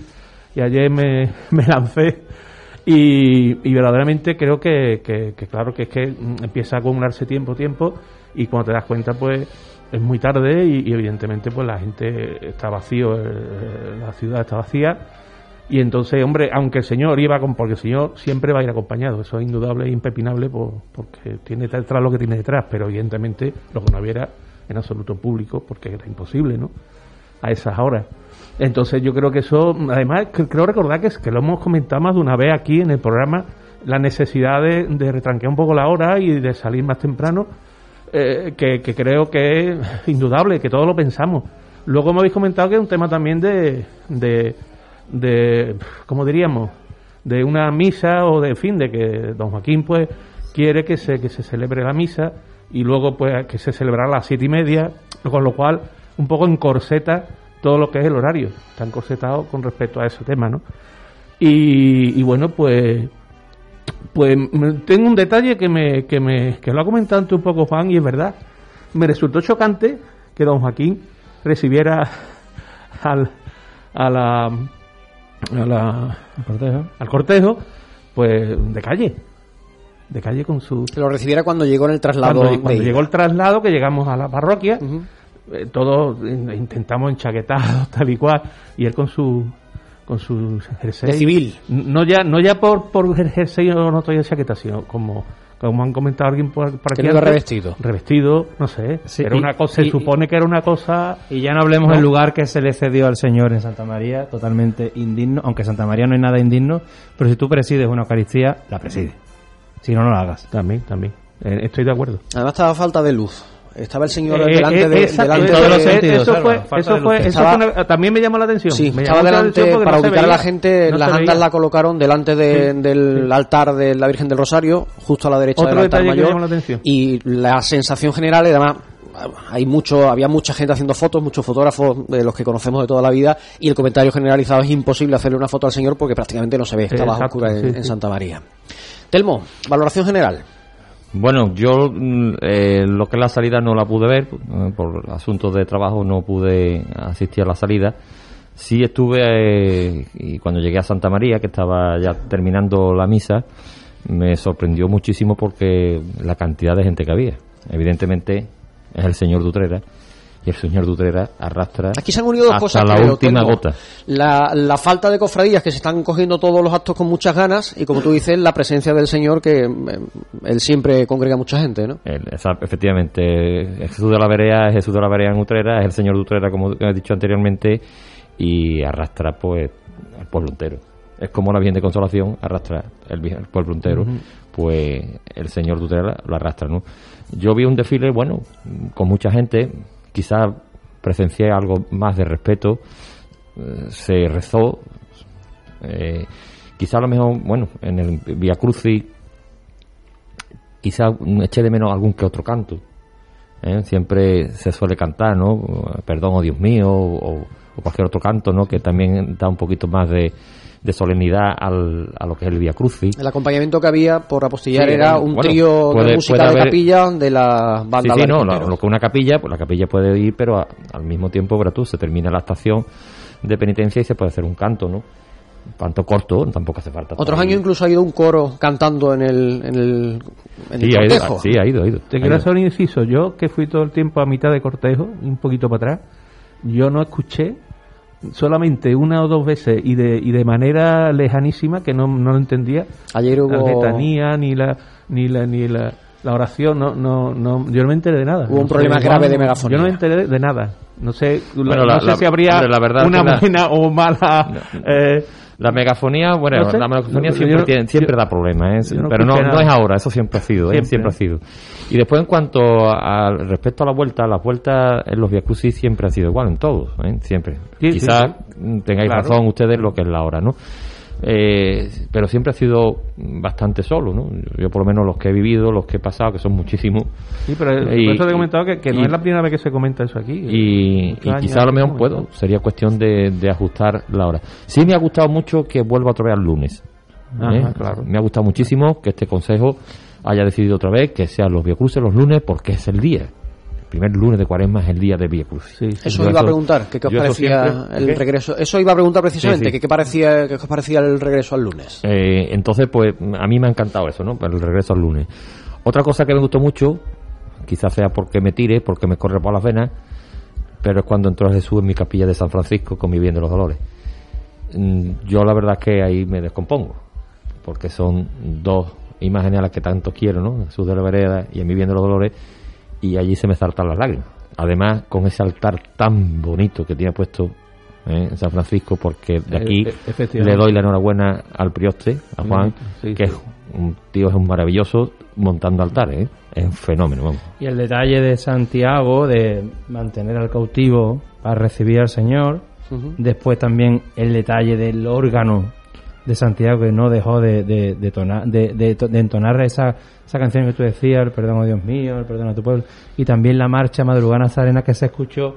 y ayer me, <laughs> me lancé y, verdaderamente creo que, que- que, claro, que es que mm, empieza a acumularse tiempo, tiempo, y cuando te das cuenta, pues es muy tarde y, evidentemente pues la gente está vacío, eh, la ciudad está vacía y entonces, hombre, aunque el señor iba con, porque el señor siempre va a ir acompañado, eso es indudable e impepinable por- porque tiene detrás lo que tiene detrás, pero evidentemente lo que no hubiera en absoluto público, porque era imposible, ¿no? A esas horas. Entonces yo creo que eso, además, creo recordar que, es, que lo hemos comentado más de una vez aquí en el programa, la necesidad de, retranquear un poco la hora y de salir más temprano, eh, que, que creo que es indudable, que todos lo pensamos. Luego me habéis comentado que es un tema también de, de, de ¿cómo diríamos? De una misa o de fin, de que don Joaquín pues quiere que se, que se celebre la misa y luego pues que se celebrará a las siete y media, con lo cual un poco encorseta todo lo que es el horario, está encorsetado con respecto a ese tema, ¿no? Y, y bueno, pues pues tengo un detalle que me, que me que lo ha comentado antes un poco Juan y es verdad. Me resultó chocante que don Joaquín recibiera al, a la, a la- cortejo. al cortejo pues de calle. De calle con su Que lo recibiera cuando llegó en el traslado. cuando, llegó el traslado, que llegamos a la parroquia. Eh, todos in- intentamos enchaquetados, <laughs> tal y cual, y él con su con su jersey. De civil. No ya, no ya por, por jersey o no estoy chaqueta, sino como, como han comentado alguien por, por Que aquí. antes, revestido. Revestido, no sé. Sí, era y- una cosa, se supone que era una cosa. Y ya no hablemos No. del lugar que se le cedió al Señor en Santa María, totalmente indigno, aunque Santa María no hay nada indigno, pero si tú presides una Eucaristía, la presides. Si no, no la hagas. También, también. Eh, estoy de acuerdo. Además estaba falta de luz. Estaba el señor Eh, delante eh, de, esa- delante eh, todos los sentidos, eso fue, eso fue, eso Estaba- fue una- también me llamó la atención. Sí, Me estaba delante, para no ubicar a la gente, No las andas la colocaron delante de- Sí. del altar de la Virgen del Rosario, justo a la derecha Otro del altar mayor. llamó la atención. Y la sensación general, y además, hay mucho, había mucha gente haciendo fotos, muchos fotógrafos de los que conocemos de toda la vida, y el comentario generalizado es imposible hacerle una foto al señor porque prácticamente no se ve, está bajo Exacto, oscura en, sí, en sí. Santa María. Telmo, valoración general. Bueno, yo mm, eh, lo que es la salida no la pude ver, eh, por asuntos de trabajo no pude asistir a la salida. Sí estuve, eh, y cuando llegué a Santa María, que estaba ya terminando la misa, me sorprendió muchísimo porque la cantidad de gente que había. Evidentemente es el señor Dutrera, y el señor Dutrera arrastra Aquí se han unido dos hasta cosas. la última gota. La, la falta de cofradías que se están cogiendo todos los actos con muchas ganas y como tú dices, la presencia del Señor que eh, él siempre congrega mucha gente, ¿no? El- esa- efectivamente, Jesús de la Verea es Jesús de la Verea en Utrera, es el señor de Utrera, como he dicho anteriormente, y arrastra pues al pueblo entero. Es como la Virgen de Consolación arrastra el, el pueblo entero, pues el señor de Utrera lo arrastra, ¿no? Yo vi un desfile, bueno, con mucha gente, quizás presencié algo más de respeto, eh, se rezó, eh, quizá a lo mejor, bueno, en el Via Crucis quizá eché de menos algún que otro canto. ¿eh? Siempre se suele cantar, ¿no? Perdón, oh Dios mío, o cualquier otro canto, ¿no? Que también da un poquito más de, de solemnidad al, a lo que es el Via Crucis. El acompañamiento que había por apostillar Sí, era un bueno, trío puede- de música puede de haber- capilla de la Sí, banda sí, Albert no, lo, lo que una capilla, pues la capilla puede ir, pero a- al mismo tiempo, tú, se termina la estación de penitencia y se puede hacer un canto, ¿no? Un canto corto, tampoco hace falta. Otros años incluso ha ido un coro cantando en el, en el, en el Sí, ha ido, cortejo. sí, ha ido, ha ido. Te Ha quiero ido. hacer un inciso. Yo, que fui todo el tiempo a mitad de cortejo, un poquito para atrás, yo no escuché solamente una o dos veces y de, y de manera lejanísima que no, no lo entendía. Ayer la hubo, letanía ni la ni la ni la, la oración no no no yo no me enteré de nada. Hubo un No problema grave de megafonía. yo no me enteré de, nada. No sé la- Bueno, no la- sé la- si habría la verdad una la- buena o mala eh, La megafonía, bueno, No sé. la megafonía Yo- siempre, yo- tiene- siempre yo- da problemas, ¿eh? no pero no, es ahora, eso siempre ha sido, ¿eh? Siempre. ha sido. Y después en cuanto al respecto a la vuelta, las vueltas en los Crucis siempre ha sido igual en todos, ¿eh? siempre. Sí, Quizás sí. tengáis Claro. razón ustedes lo que es la hora, ¿no? Eh, pero siempre ha sido bastante solo, ¿no? Yo por lo menos los que he vivido, los que he pasado, que son muchísimos, Sí, pero Y- por eso te he comentado que, que no y- es la primera vez que se comenta eso aquí. y, y quizá a lo mejor puedo, sería cuestión de, de ajustar la hora. Sí me ha gustado mucho que vuelva otra vez al lunes. Ajá, ¿eh? claro. Me ha gustado muchísimo que este consejo haya decidido otra vez que sean los Viacruces los lunes porque es el día. El primer lunes de cuaresma es el día de Viacrucis. Sí, sí. Eso Yo iba a preguntar, ¿qué, qué os parecía siempre- el ¿qué? regreso? Eso iba a preguntar precisamente, Sí, sí. ¿qué, qué parecía, qué os parecía el regreso al lunes? Eh, entonces, pues a mí me ha encantado eso, ¿no? El regreso al lunes. Otra cosa que me gustó mucho, quizás sea porque me tire, porque me corre por las venas, pero es cuando entró Jesús en mi capilla de San Francisco con mi bien de los dolores. Mm, Yo la verdad es que ahí me descompongo, porque son dos imágenes a las que tanto quiero, ¿no? Jesús de la Vereda y en mi bien de los dolores, y allí se me saltan las lágrimas. Además, con ese altar tan bonito que tiene puesto ¿eh? en San Francisco, porque de aquí Eh, eh, efectivamente. le doy la enhorabuena al prioste, a Juan, Sí, que sí. es un tío es un maravilloso montando altares, ¿eh? es un fenómeno, vamos. Y el detalle de Santiago de mantener al cautivo para recibir al Señor. Después también el detalle del órgano de Santiago que no dejó de, de, de, tonar- de, de to- de entonar esa, esa canción que tú decías, el perdón a Dios mío, el perdón a tu pueblo. Y también la marcha madrugana Nazarena que se escuchó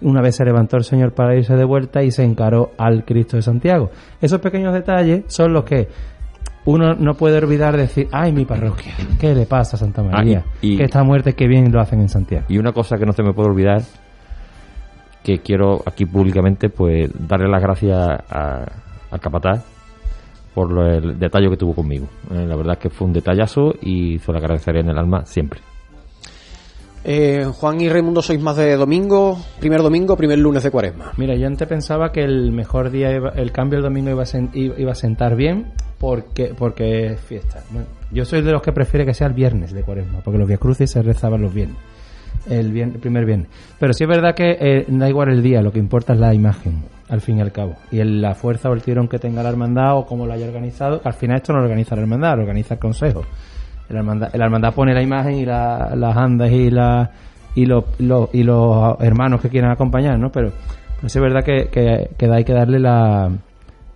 una vez se levantó el Señor para irse de vuelta y se encaró al Cristo de Santiago. Esos pequeños detalles son los que uno no puede olvidar decir, ay, mi parroquia, ¿qué le pasa a Santa María? Ah, y- y- que esta muerte que bien lo hacen en Santiago. Y una cosa que no se me puede olvidar, que quiero aquí públicamente, pues darle las gracias a, al capataz por lo- el detalle que tuvo conmigo. Eh, la verdad es que fue un detallazo y se lo agradeceré en el alma siempre. Eh, Juan y Raimundo, ¿sois más de domingo, primer domingo, primer lunes de cuaresma? Mira, yo antes pensaba que el mejor día, iba- el cambio del domingo iba a, sen- iba a sentar bien porque, porque es fiesta. Bueno, yo soy de los que prefiere que sea el viernes de cuaresma, porque los Via Crucis se rezaban los viernes. El, vier- el primer viernes. Pero sí es verdad que eh, da igual el día, lo que importa es la imagen, al fin y al cabo. Y el- la fuerza o el tirón que tenga la hermandad o cómo lo haya organizado. Al final esto no lo organiza la hermandad, lo organiza el consejo. La hermandad, la hermandad pone la imagen y la- las andas y la y los, y los hermanos que quieran acompañar, ¿no? Pero, es verdad que, hay que darle la,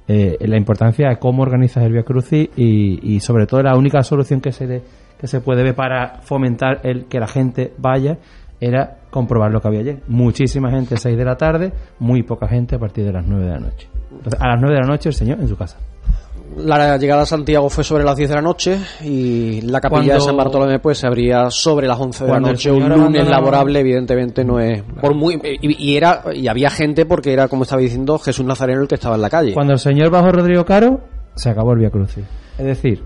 eh, la importancia a cómo organizas el Via Crucis y, y sobre todo la única solución que se le- que se puede ver para fomentar el que la gente vaya era comprobar lo que había ayer. Muchísima gente a 6 de la tarde, muy poca gente a partir de las 9 de la noche. Entonces, a las 9 de la noche el señor en su casa. La llegada a Santiago fue sobre las 10 de la noche y la capilla Cuando- de San Bartolomé pues se abría sobre las 11 de la noche. Un lunes laborable evidentemente no es... Por muy, y, y era y había gente porque era, como estaba diciendo, Jesús Nazareno el que estaba en la calle. Cuando el señor bajó Rodrigo Caro, se acabó el Via Crucis. Es decir,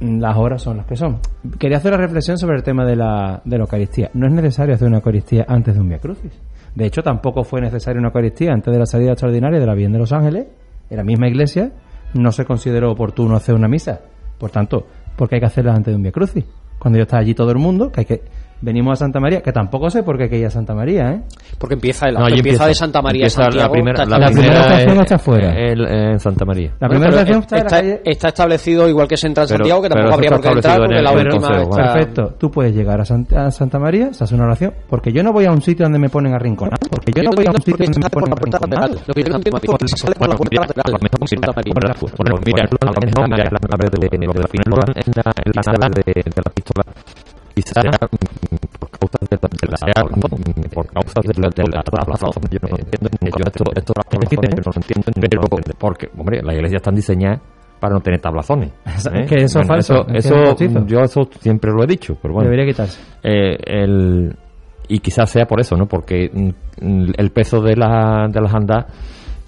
las horas son las que son. Quería hacer una reflexión sobre el tema de la, de la Eucaristía. No es necesario hacer una Eucaristía antes de un Via Crucis. De hecho, tampoco fue necesaria una Eucaristía antes de la salida extraordinaria de la Virgen de los Ángeles. En la misma iglesia no se consideró oportuno hacer una misa. Por tanto, porque hay que hacerla antes de un Via Crucis. Cuando ya está allí todo el mundo, que hay que... Venimos a Santa María, que tampoco sé por qué hay que ir a Santa María, ¿eh? Porque empieza el No, allí empieza, de Santa María a empieza Santiago. la primera, la La primera estación es- está fuera. en Santa María. La Bueno, primera pero estación está está, calle... está establecido igual que se entra en Pero- Santiago, que tampoco habría por qué entrar porque en la última consejo, está- Perfecto, tú puedes llegar a, Sant- a Santa María, se hace una oración, porque yo no voy a un sitio donde me ponen arrinconado, porque yo no voy a un sitio donde me ponen arrinconado. Lo que yo no entiendo es por qué se sale por la puerta lateral. Bueno, mira, la clave de, de, de la final de la pistola quizá por causas de, la por causas de la, yo no entiendo yo esto esto yo no entiendo pero porque hombre las iglesias están diseñadas para no tener tablazones ¿eh? Que eso es falso, eso, eso yo eso siempre lo he dicho pero bueno Debería quitarse. eh, el, y quizás sea por eso, ¿no? Porque mm, el peso de, la, de las andas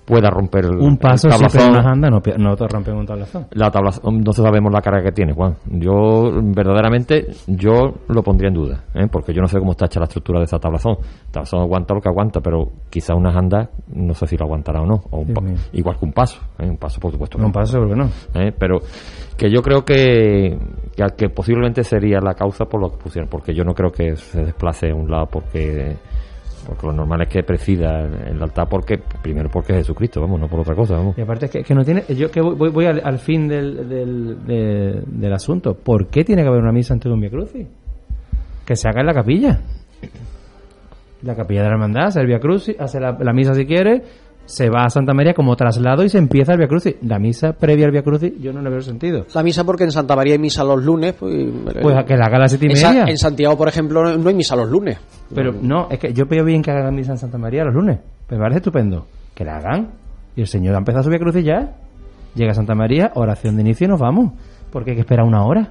pueda romper el, Un paso el una anda, no, no te rompen un tablazón. La tablazón, no sabemos la carga que tiene, Juan. Yo, verdaderamente, yo lo pondría en duda, ¿eh? porque yo no sé cómo está hecha la estructura de esa tablazón. Tablazón aguanta lo que aguanta, pero quizá unas andas, no sé si lo aguantará o no. O un igual que un paso, ¿eh? un paso, por supuesto. No no. pasa seguro que no. ¿eh? pero que yo creo que, que, que posiblemente sería la causa por lo que pusieron, porque yo no creo que se desplace a un lado porque Porque lo normal es que presida el altar porque, primero porque es Jesucristo, vamos, no por otra cosa, vamos. Y aparte es que, que no tiene. Yo que voy, voy- al, al fin del, del, de- del asunto. ¿Por qué tiene que haber una misa antes de un Crucis? Que se haga en la capilla. La capilla de la hermandad, hace el Via Crucis, hace la misa si quiere, se va a Santa María como traslado y se empieza el Via Crucis. La misa previa al Via Crucis, yo no le veo sentido. La misa porque en Santa María hay misa los lunes. Pues, Pues a que la haga a las siete y media. en Santiago, por ejemplo, no hay misa los lunes. Pero no, es que yo veo bien que hagan misa en Santa María los lunes. Me parece estupendo. Que la hagan. Y el Señor ha empezado a subir a crucis ya. Llega a Santa María, oración de inicio y nos vamos. Porque hay que esperar una hora.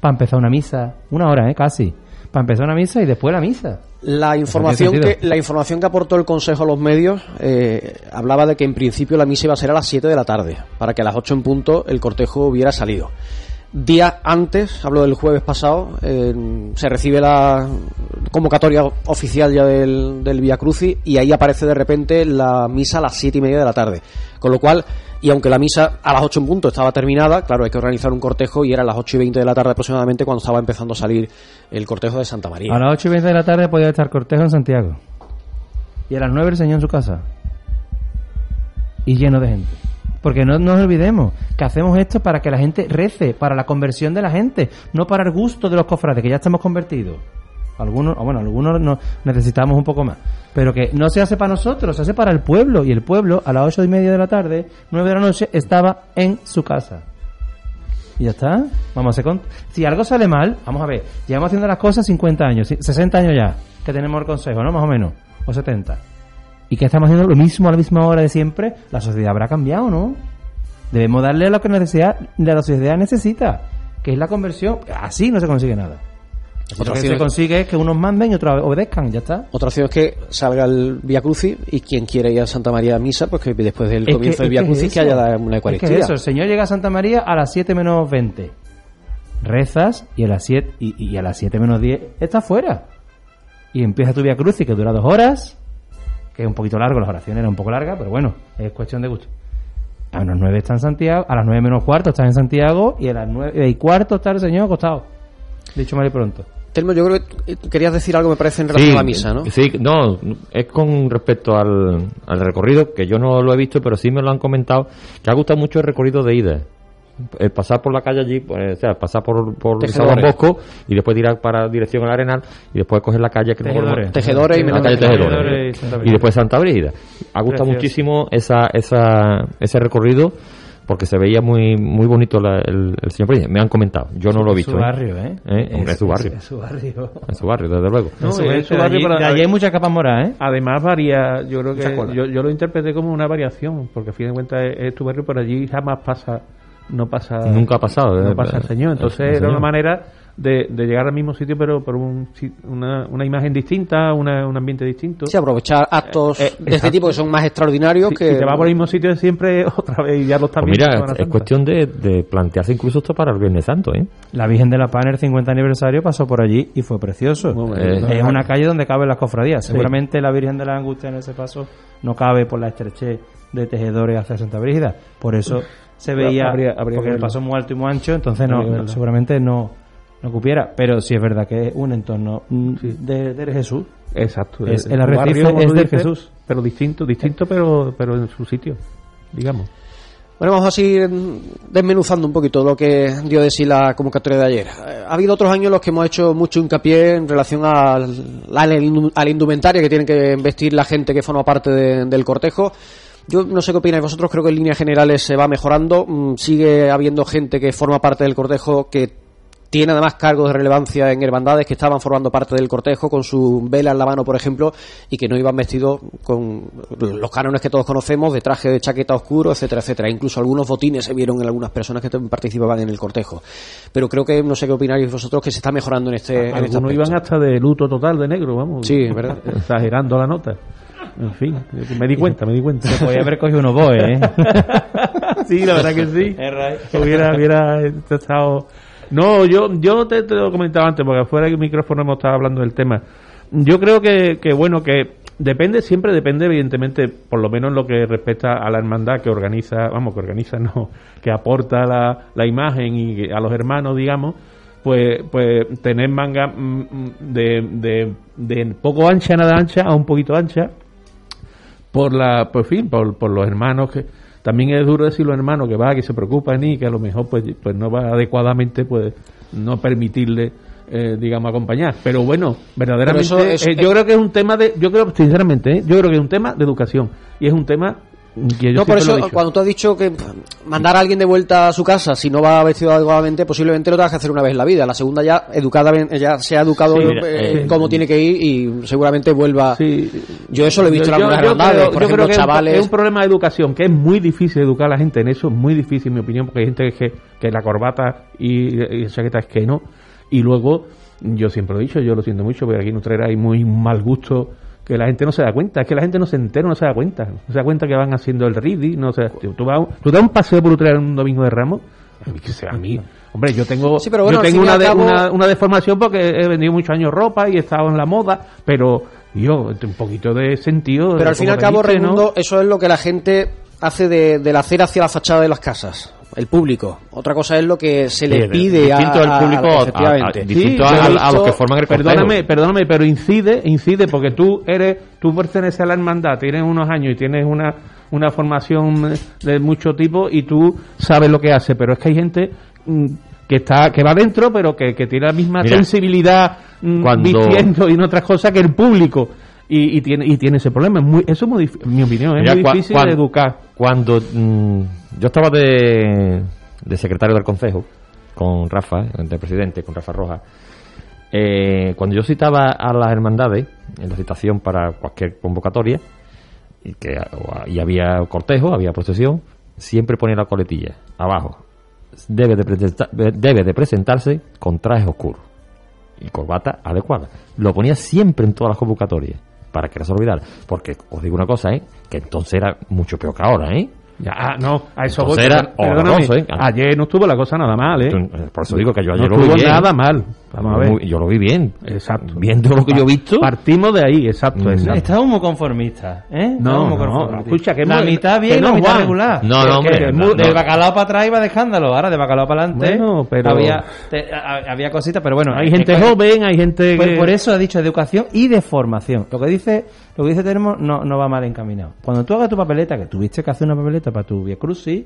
Para empezar una misa. Una hora, ¿eh? Casi. Para empezar una misa y después la misa. La información, que, la información que aportó el Consejo a los medios eh, hablaba de que en principio la misa iba a ser a las 7 de la tarde, para que a las 8 en punto el cortejo hubiera salido. Días antes, hablo del jueves pasado, se recibe la convocatoria oficial ya del, del Via Crucis y ahí aparece de repente la misa a las 7 y media de la tarde. Con lo cual, y aunque la misa a las 8 en punto estaba terminada, claro, hay que organizar un cortejo y era a las 8 y 20 de la tarde aproximadamente cuando estaba empezando a salir el cortejo de Santa María. A las 8 y 20 de la tarde podía estar cortejo en Santiago. Y a las 9 el Señor en su casa. Y lleno de gente. Porque no nos olvidemos que hacemos esto para que la gente rece, para la conversión de la gente, no para el gusto de los cofrades, que ya estamos convertidos. Algunos, o bueno, algunos no, necesitamos un poco más. Pero que no se hace para nosotros, se hace para el pueblo. Y el pueblo, a las ocho y media de la tarde, nueve de la noche, estaba en su casa. Y ya está. Vamos a hacer. Si algo sale mal, vamos a ver. Llevamos haciendo las cosas 50 años, sí, 60 años ya, que tenemos el consejo, ¿no? Más o menos. O 70. ¿Y que estamos haciendo lo mismo a la misma hora de siempre? La sociedad habrá cambiado, ¿no? Debemos darle lo que necesidad, la sociedad necesita, que es la conversión. Así no se consigue nada. Lo Otra que opción se consigue es que unos manden y otros obedezcan, ya está. Otra opción es que salga el Via Crucis y quien quiera ir a Santa María a misa, pues que después del Es comienzo que- del Via que es Crucis que haya una Es que Eucaristía. eso, el Señor llega a Santa María a las 7 menos 20. Rezas y a las 7, y, y a las 7 menos 10 estás fuera. Y empieza tu Via Crucis que dura dos horas, que es un poquito largo, las oraciones eran un poco largas, pero bueno, es cuestión de gusto. A las 9 está en Santiago, a las 9 menos cuarto está en Santiago y a las 9 y cuarto está el Señor acostado. Dicho mal y pronto. Telmo, yo creo que eh, querías decir algo, me parece, en relación a la misa, ¿no? Sí, no, es con respecto al, al recorrido, que yo no lo he visto, pero sí me lo han comentado, que ha gustado mucho el recorrido de ida. El pasar por la calle allí, pues, o sea, pasar por, por San. Bosco y después tirar para dirección al Arenal y después coger la calle que Tejedores. Tejedores y la calle Tejedores. Tejedores. Tejedores. y después Santa Brígida. Ha gustado muchísimo esa, esa, ese recorrido porque se veía muy muy bonito la- el, el señor Brígida. Me han comentado, yo no lo he visto. su ¿eh? barrio, ¿eh? ¿Eh? Hombre, es su barrio. Es su barrio. En su barrio, desde luego. No, es es, su de barrio, allí, de allí hay mucha capa morada, ¿eh? Además varía, yo creo Muchas que yo, yo lo interpreté como una variación, porque a fin de cuentas es, es tu barrio, pero allí jamás pasa, no pasa, Nunca ha pasado, no eh, pasa el Señor. Entonces el era Señor. una manera de, de llegar al mismo sitio, pero por un, si- una, una imagen distinta, una- un ambiente distinto. Sí, aprovechar actos Eh, eh, de este tipo que son más extraordinarios Si, que... si te va por el mismo sitio de siempre, <laughs> otra vez y ya lo estás Pues mira, es cuestión de, de plantearse incluso esto para el Viernes Santo, ¿eh? La Virgen de la Paz en el 50 aniversario pasó por allí y fue precioso. Eh, es una calle donde caben las cofradías. Seguramente la Virgen de la Angustia en ese paso no cabe por la estrechez de tejedores hacia Santa Brígida. Por eso se veía, Habría- habría que porque el paso muy alto y muy ancho, entonces no, seguramente no, no cupiera. Pero sí es verdad que es un entorno Sí. de, de Jesús. Exacto. Es- el el arrecife es de dices, Jesús. Pero distinto, distinto pero, pero en su sitio, digamos. Bueno, vamos a ir mm, desmenuzando un poquito lo que dio de sí la convocatoria de ayer. Eh, Ha habido otros años en los que hemos hecho mucho hincapié en relación al, al, indu- a la indumentaria que tienen que vestir la gente que forma parte de- del cortejo. Yo no sé qué opináis vosotros, creo que en líneas generales se va mejorando. Mm, Sigue habiendo gente que forma parte del cortejo que tiene además cargos de relevancia en hermandades que estaban formando parte del cortejo con su vela en la mano, por ejemplo, y que no iban vestidos con los cánones que todos conocemos, de traje de chaqueta oscuro, etcétera, etcétera. Incluso algunos botines se vieron en algunas personas que participaban en el cortejo. Pero creo que, no sé qué opináis vosotros, que se está mejorando en este, en este Algunos iban hasta de luto total de negro, vamos. Sí, verdad. <laughs> Exagerando la nota. En fin, me di cuenta, me di cuenta. Podía haber cogido unos boes, ¿eh? <laughs> sí, la verdad que sí. <laughs> hubiera, hubiera estado. No, yo, yo te, te lo comentaba antes, porque afuera del micrófono hemos estado hablando del tema. Yo creo que, que, bueno, que depende, siempre depende, evidentemente, por lo menos en lo que respecta a la hermandad que organiza, vamos, que organiza, <laughs> no, que aporta la, la imagen y a los hermanos, digamos. pues, pues tener manga mm, mm, de, de, de poco ancha, nada ancha, a un poquito ancha, por la, por fin, por, por los hermanos que también es duro decir los hermanos que va, que se preocupan y que a lo mejor pues, pues no va adecuadamente, pues no permitirle eh, digamos acompañar. Pero bueno verdaderamente Pero eso es- eh, yo creo que es un tema de yo creo sinceramente eh, yo creo que es un tema de educación. Y es un tema no, por eso, cuando tú has dicho que mandar a alguien de vuelta a su casa si no va vestido adecuadamente, posiblemente lo tengas que hacer una vez en la vida. La segunda ya educada, ya se ha educado Sí, eh, mira, eh, cómo tiene que ir y seguramente vuelva. Yo eso lo he visto en algunas hermandades, por yo ejemplo, creo que chavales. Es un problema de educación, que es muy difícil educar a la gente en eso, es muy difícil, en mi opinión, porque hay gente que, que la corbata y, y chaqueta es que no. Y luego, yo siempre lo he dicho, yo lo siento mucho, porque aquí en Utrera hay muy mal gusto que la gente no se da cuenta, es que la gente no se entera, no se da cuenta, no se da cuenta que van haciendo el ready, no sé, tú, vas, tú das un paseo por Utrera un domingo de Ramos, a mí, que sea a mí, hombre, yo tengo, Sí, pero bueno, yo tengo una, de- una, una deformación porque he vendido muchos años ropa y he estado en la moda, pero yo, un poquito de sentido. Pero al fin y al cabo. Raimundo, eso es lo que la gente hace de, de la acera hacia la fachada de las casas. El público. Otra cosa es lo que se le Sí, pide a, al público a- a- efectivamente. distinto Sí, a, los que forman el. Perdóname, perdóname, pero incide, incide porque tú eres, tú perteneces a la hermandad, tienes unos años y tienes una, una formación de mucho tipo y tú sabes lo que hace, pero es que hay gente mm, que está, que va dentro, pero que, que tiene la misma Mira, sensibilidad mm, cuando- vistiendo y en otras cosas que el público. Y, y tiene y tiene ese problema. Es muy, eso es muy dif- en mi opinión, es Mira, muy difícil cuan- de educar. Cuando mm, yo estaba de, de secretario del Consejo con Rafa, de presidente, con Rafa Roja, eh, cuando yo citaba a las hermandades en la citación para cualquier convocatoria, y, que, y había cortejo, había procesión, siempre ponía la coletilla abajo. Debe de, presenta- debe de presentarse con traje oscuro y corbata adecuada. Lo ponía siempre en todas las convocatorias para que no se olvidara. Porque os digo una cosa, ¿eh? que entonces era mucho peor que ahora, ¿eh? Ya, ah, no, a eso Entonces voy. era horroroso, ¿eh? Ayer no estuvo la cosa nada mal, ¿eh? Por eso digo que yo no ayer lo vi estuvo nada mal. Vamos a ver. Muy- yo lo vi bien. Exacto. Viendo lo que yo he visto. Partimos de ahí, exacto. Mm. exacto. Estamos muy conformistas, ¿eh? No, muy no, conformistas. escucha, que la muy- mitad que bien y la no, mitad Juan. regular. No, no, Que- hombre, que no, no. De bacalao para atrás iba de escándalo, ahora de bacalao para adelante Bueno, pero- había, te- a- había cositas, pero bueno. Hay gente joven, hay gente Pues que... por eso he dicho educación y de formación. Lo que dice, lo que dice Termo no, no va mal encaminado. Cuando tú hagas tu papeleta, que tuviste que hacer una papeleta para tu Via Crucis,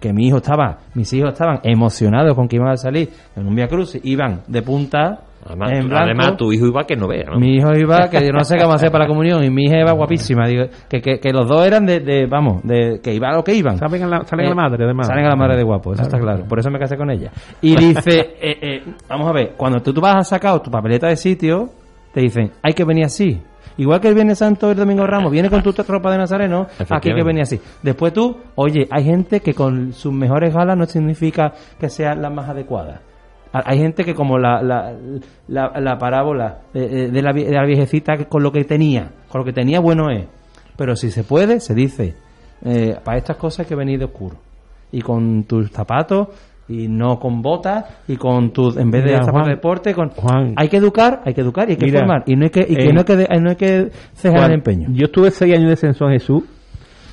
que mi hijo estaba, mis hijos estaban emocionados con que iban a salir en un Via Crucis, iban de punta Además, en tu- blanco. además, tu hijo iba que no vea, ¿no? Mi hijo iba, que yo no sé a hacer para la comunión, y mi hija iba guapísima. Digo, que, que, que los dos eran de, de, vamos, de que iba a lo que iban. Salen a la, salen a la Eh, madre, además. Salen a la madre de guapo, eso está claro. Por eso me casé con ella. Y dice, <laughs> eh, eh, vamos a ver, cuando tú, tú vas a sacar tu papeleta de sitio, te dicen, hay que venir así. Igual que el Viernes Santo el Domingo Ramos, viene con tu <laughs> ropa de Nazareno, aquí hay que venir así. Después tú, oye, hay gente que con sus mejores galas no significa que sean las más adecuadas. Ha- Hay gente que como la, la, la, la parábola de, de la, vie- de la viejecita que con lo que tenía, con lo que tenía bueno es. Pero si se puede, se dice, eh, para estas cosas hay que venir de oscuro. Y con tus zapatos, y no con botas, y con tus, en vez de Mira, zapatos Juan, de deporte, con... Juan. hay que educar, hay que educar y hay que Mira, formar. Y no hay que, y que eh, no hay que, no hay que cejar el empeño. Yo estuve seis años de censo en Jesús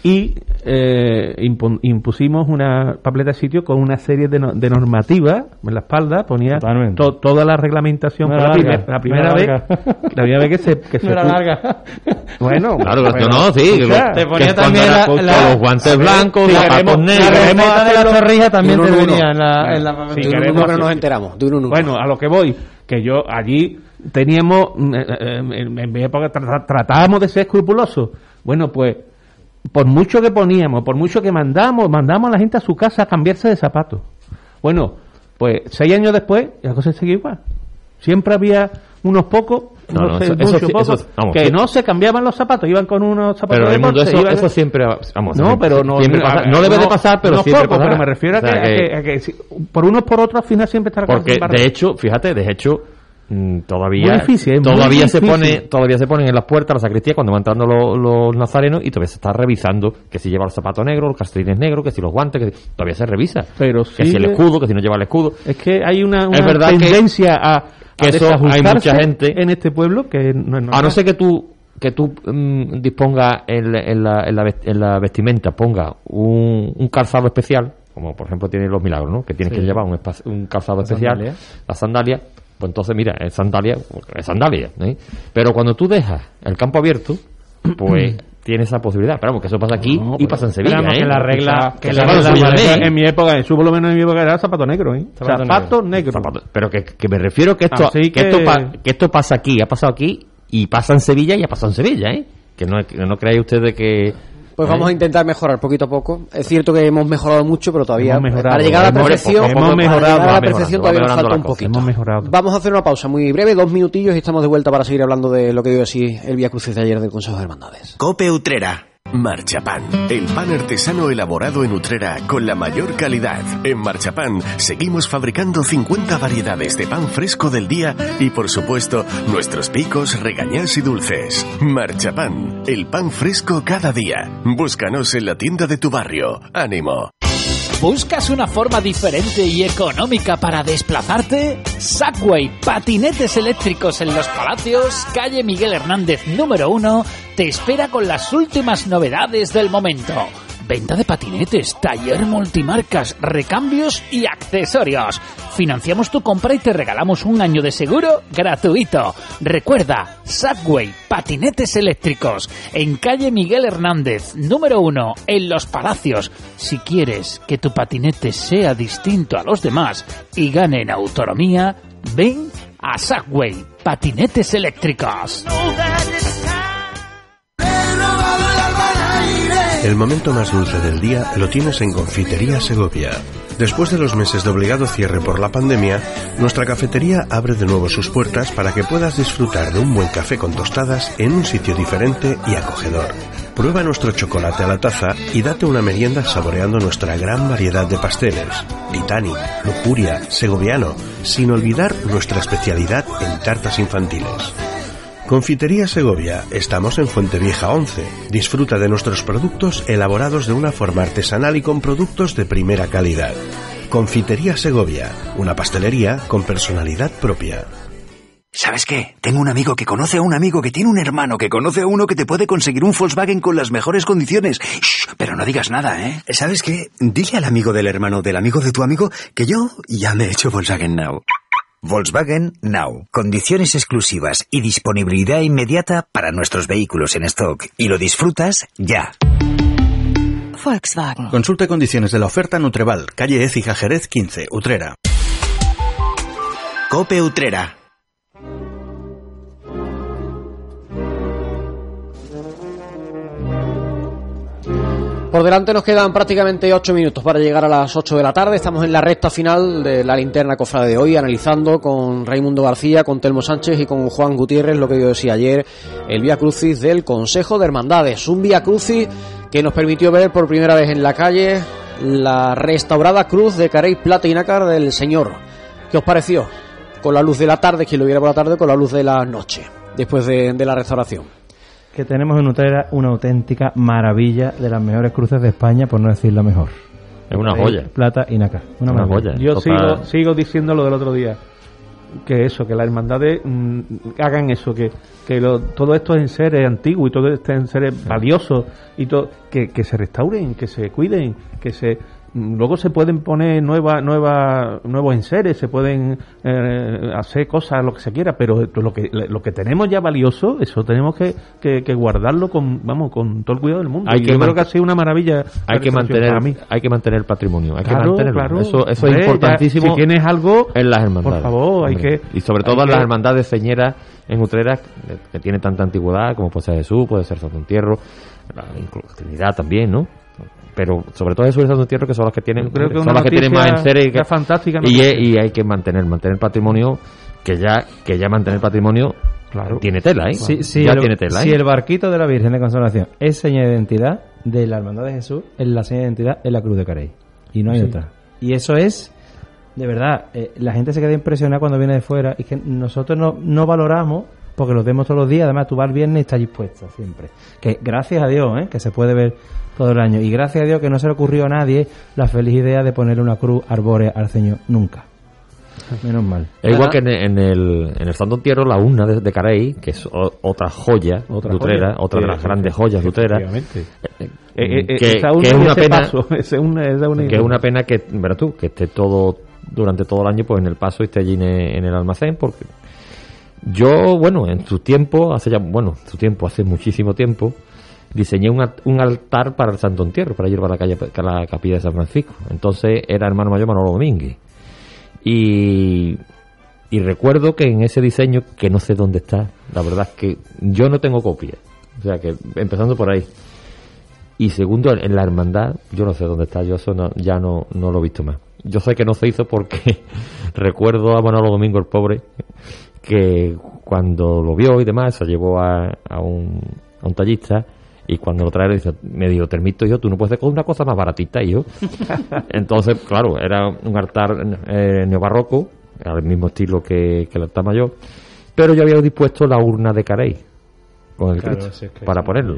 y eh, impu- impusimos una papeleta de sitio con una serie de, no- de normativas en la espalda, ponía to- toda la reglamentación. No era la, primer- primera era vez, <laughs> la primera vez que se, que se era larga. <laughs> Bueno, Claro, pero- no, no, sí. te ponía también la- la- con los guantes blancos, si zapatos queremos- negros. La receta de la torrija también te venía uno. en la, en la Sí, hacer- nos enteramos, de un uno. Bueno, a lo que voy, que yo allí teníamos, mm, eh, eh, en, en mi época tra- tratábamos de ser escrupulosos. Bueno, pues, por mucho que poníamos, por mucho que mandamos, mandamos a la gente a su casa a cambiarse de zapatos. Bueno, pues seis años después, la cosa seguía igual. Siempre había unos pocos, No, no, eso- eso eso- vamos, que sí. no se cambiaban los zapatos, iban con unos zapatos Pero de Raimundo, deporte, eso, iban- eso siempre, vamos, no, pero no, pasa. no debe de pasar, pero no siempre poco, pero me refiero a que, a que- a que si- por unos por otros al final siempre estará Porque de hecho, fíjate, de hecho, todavía difícil, es muy todavía se pone todavía se ponen en las puertas la sacristía cuando van entrando los, los nazarenos y todavía se está revisando que si lleva los zapatos negros, los castrines negros, que si los guantes, que si- todavía se revisa. Pero que si el escudo, que si no lleva el escudo. Es que hay una, una Es verdad que- tendencia a, que a eso hay mucha gente- en este pueblo que no es A no ser que tú que tú mm, dispongas en, la- en la, en, la vest- en la vestimenta, ponga un, un calzado especial, como por ejemplo tienen los milagros, ¿no? Que tienen Sí. que llevar un, un calzado especial, sandalia. la sandalia, pues entonces mira, es sandalia, es sandalia, ¿eh? Pero cuando tú dejas el campo abierto, pues tiene esa posibilidad. Pero vamos, que eso pasa aquí No, y pasa en Sevilla, ¿eh? que la regla- Que que la la regla- regla- en, mi época, eso por lo menos en mi época era zapato negro, ¿eh? Zapato Zapato, negro. negro. Zapato- Pero que, que me refiero que esto, que... que- esto pa- que esto pasa aquí, ha pasado aquí y pasa en Sevilla y ha pasado en Sevilla, ¿eh? Que no, que no creáis ustedes que... Pues ¿eh? vamos a intentar mejorar poquito a poco. Es cierto que hemos mejorado mucho, pero todavía mejorado. para llegar a la perfección, hemos para mejorado, llegar a la perfección todavía nos falta un poquito. Hemos mejorado. Vamos a hacer una pausa muy breve, dos minutillos y estamos de vuelta para seguir hablando de lo que dio así el Vía Crucis de ayer del Consejo de Hermandades. Cope Utrera. Marchapan, el pan artesano elaborado en Utrera con la mayor calidad. En Marchapan seguimos fabricando 50 variedades de pan fresco del día y por supuesto nuestros picos, regañás y dulces. Marchapan, el pan fresco cada día. Búscanos en la tienda de tu barrio. Ánimo. ¿Buscas una forma diferente y económica para desplazarte? Subway, patinetes eléctricos en los Palacios, calle Miguel Hernández número 1, te espera con las últimas novedades del momento. Venta de patinetes, taller multimarcas, recambios y accesorios. Financiamos tu compra y te regalamos un año de seguro gratuito. Recuerda, Subway, patinetes eléctricos, en calle Miguel Hernández, número 1, en Los Palacios. Si quieres que tu patinete sea distinto a los demás y gane en autonomía, ven a Subway, patinetes eléctricos. El momento más dulce del día lo tienes en Confitería Segovia. Después de los meses de obligado cierre por la pandemia, nuestra cafetería abre de nuevo sus puertas para que puedas disfrutar de un buen café con tostadas en un sitio diferente y acogedor. Prueba nuestro chocolate a la taza y date una merienda saboreando nuestra gran variedad de pasteles. Titanic, Lujuria, Segoviano, sin olvidar nuestra especialidad en tartas infantiles. Confitería Segovia, estamos en Fuente Vieja 11. Disfruta de nuestros productos elaborados de una forma artesanal y con productos de primera calidad. Confitería Segovia, una pastelería con personalidad propia. ¿Sabes qué? Tengo un amigo que conoce a un amigo que tiene un hermano que conoce a uno que te puede conseguir un Volkswagen con las mejores condiciones. Shh, pero no digas nada, ¿eh? ¿Sabes qué? Dile al amigo del hermano del amigo de tu amigo que yo ya me he hecho Volkswagen Now. Volkswagen Now. Condiciones exclusivas y disponibilidad inmediata para nuestros vehículos en stock. Y lo disfrutas ya. Volkswagen. Consulte condiciones de la oferta Nutreval, calle Écija Jerez 15, Utrera. Cope Utrera. Por delante nos quedan prácticamente 8 minutos para llegar a las 8 de la tarde. Estamos en la recta final de la linterna cofrade de hoy, analizando con Raimundo García, con Telmo Sánchez y con Juan Gutiérrez lo que yo decía ayer, el Vía Crucis del Consejo de Hermandades. Un Vía Crucis que nos permitió ver por primera vez en la calle la restaurada cruz de Carey Plata y Nácar del Señor. ¿Qué os pareció? Con la luz de la tarde, quien lo viera por la tarde, con la luz de la noche, después de, de la restauración. Que tenemos en Utrera una auténtica maravilla de las mejores cruces de España, por no decir la mejor. Es una joya. Plata y Nácar. Una, Una joya. Yo Total. sigo, sigo diciendo lo del otro día. Que eso, que las hermandades mm, hagan eso, que, que lo- todo esto en seres antiguos y todo esto en seres valiosos y todo, que, que se restauren, que se cuiden, que se luego se pueden poner nueva, nueva, nuevos enseres, se pueden eh, hacer cosas, lo que se quiera, pero lo que, lo que tenemos ya valioso, eso tenemos que, que, que guardarlo con, vamos, con todo el cuidado del mundo. Hay Y que yo creo que ha sido una maravilla. Hay que mantener, para mí. hay que mantener el patrimonio, hay Claro, que mantenerlo. claro. Eso, eso Hombre, es ya, importantísimo. si tienes algo, en las hermandades. por favor, hay Hombre. que- Y sobre todo en las hermandades ceñeras en Utrera, que- tiene tanta antigüedad, como puede ser Jesús, puede ser Santo Entierro, la Trinidad también, ¿no? Pero sobre todo Jesús y Santo Entierro, que son las que tienen, creo que son las que tienen más enseres y, que- fantástica, y, y hay que mantener, mantener el patrimonio, que ya, que ya mantener patrimonio tiene tela, ¿eh? Si, si ya el, tiene tela, ¿eh? si el barquito de la Virgen de Consolación es seña de identidad de la Hermandad de Jesús, es la seña de identidad es la Cruz de Carey. Y no hay Sí. otra. Y eso es, de verdad, eh, la gente se queda impresionada cuando viene de fuera y que nosotros no, no valoramos porque los vemos todos los días. Además, tú vas el viernes y estás dispuesto siempre. Que gracias a Dios, ¿eh? que se puede ver todo el año. Y gracias a Dios que no se le ocurrió a nadie la feliz idea de ponerle una cruz arbórea al Señor. Nunca. Menos mal. Es igual que en, en el, en el Santo Entierro, la urna de, de Carey, que es o- otra joya Otra lutrera, joya. otra de las grandes joyas. Efectivamente. Eh, Eh, que, es una pena paso, <laughs> esa es una- esa es una que es una pena que verás tú que esté todo durante todo el año pues en el paso y esté allí en el almacén porque yo bueno en su tiempo hace ya bueno en su tiempo hace muchísimo tiempo diseñé un, un altar para el Santo Entierro para llevar a la calle a la capilla de San Francisco. Entonces era hermano mayor Manolo Domínguez. Y y recuerdo que en ese diseño que no sé dónde está la verdad es que yo no tengo copia. O sea que empezando por ahí. Y segundo, en la hermandad, yo no sé dónde está, yo eso no- ya no, no lo he visto más. Yo sé que no se hizo porque <laughs> recuerdo a Manolo Domingo, el pobre, que cuando lo vio y demás, se llevó a, a un, a un tallista y cuando lo trae le dice, me dijo, Termito, yo, tú no puedes hacer una cosa más baratita, y yo. <laughs> Entonces, claro, era un altar eh, neobarroco, al mismo estilo que, que el altar mayor, pero yo había dispuesto la urna de Carey con el Claro, Cristo sí, es que para ponerlo.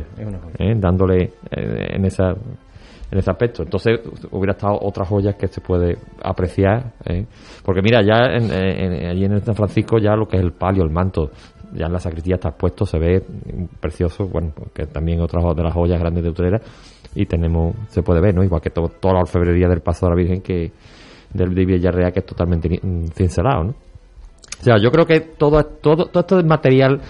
¿eh? dándole eh, en esa en ese aspecto. Entonces hubiera estado otras joyas que se puede apreciar, ¿eh? porque mira ya en, allí en San Francisco ya lo que es el palio, el manto, ya en la sacristía está puesto, se ve precioso, bueno, que también otras de las joyas grandes de Utrera y tenemos, se puede ver, ¿no? Igual que to- toda la orfebrería del Paso de la Virgen que del de Villarreal que es totalmente cincelado, ¿no? O sea, yo creo que todo, todo, todo este material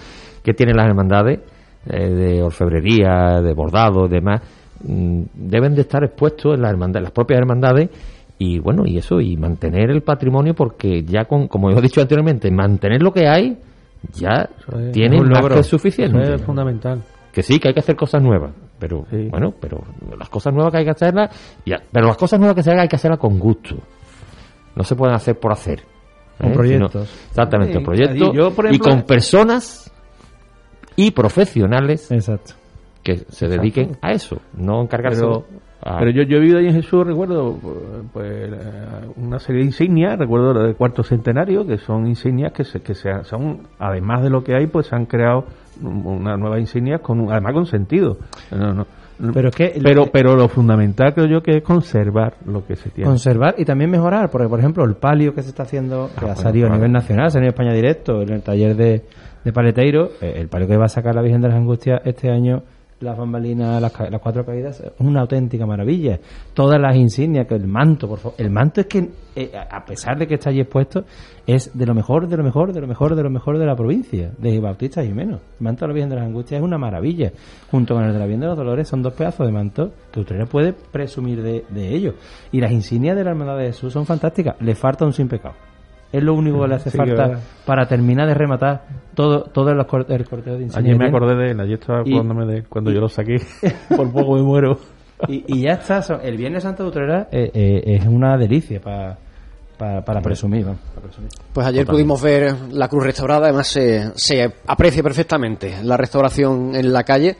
que tienen las hermandades, eh, de orfebrería, de bordado demás, deben de estar expuestos en las hermandades, las propias hermandades, y bueno, y eso, y mantener el patrimonio, porque ya con, como he dicho anteriormente, mantener lo que hay, ya es tiene un más que suficiente. Eso es fundamental. Que sí, que hay que hacer cosas nuevas, pero bueno, pero las cosas nuevas que hay que hacerlas, ya, pero las cosas nuevas que se hagan hay que hacerlas con gusto. No se pueden hacer por hacer. Con ¿eh? proyectos. Sino- exactamente, Sí, proyectos yo, por y con personas y profesionales Exacto. Que se dediquen a eso, no encargarse Pero, a- pero yo, yo he vivido ahí en Jesús, recuerdo pues, eh, una serie de insignias, recuerdo la del cuarto centenario, que son insignias que, se, que se, son, además de lo que hay, pues se han creado unas nuevas insignias, con un- además con sentido. No, no. Pero es que pero, pero lo fundamental creo yo que es conservar lo que se tiene. conservar y también mejorar, porque por ejemplo el palio que se está haciendo, que ha bueno, salido a nivel nacional, ha salido en España directo, en el taller de, de paleteiro, eh, el palio que va a sacar la Virgen de las Angustias este año, las bambalinas, las, las cuatro caídas, es una auténtica maravilla. Todas las insignias, que el manto, por favor, el manto es que, eh, a pesar de que está allí expuesto, es de lo mejor, de lo mejor, de lo mejor, de lo mejor de la provincia, de Bautista y menos. El manto de la Virgen de las Angustias es una maravilla. Junto con el de la Virgen de los Dolores son dos pedazos de manto que usted no puede presumir de, de ello. Y las insignias de la Hermandad de Jesús son fantásticas. Le falta un sin pecado. Es lo único que le hace Sí, falta para terminar de rematar todo, todo los cor- el corteo de insignias. Ayer me acordé de él, ayer estaba Y- acordándome de cuando yo lo saqué, <laughs> por poco me muero. Y, y ya está. son- el Viernes Santo de Utrera eh, eh, es una delicia para para para presumir. Pues ayer pudimos ver la cruz restaurada, además se, se aprecia perfectamente la restauración en la calle,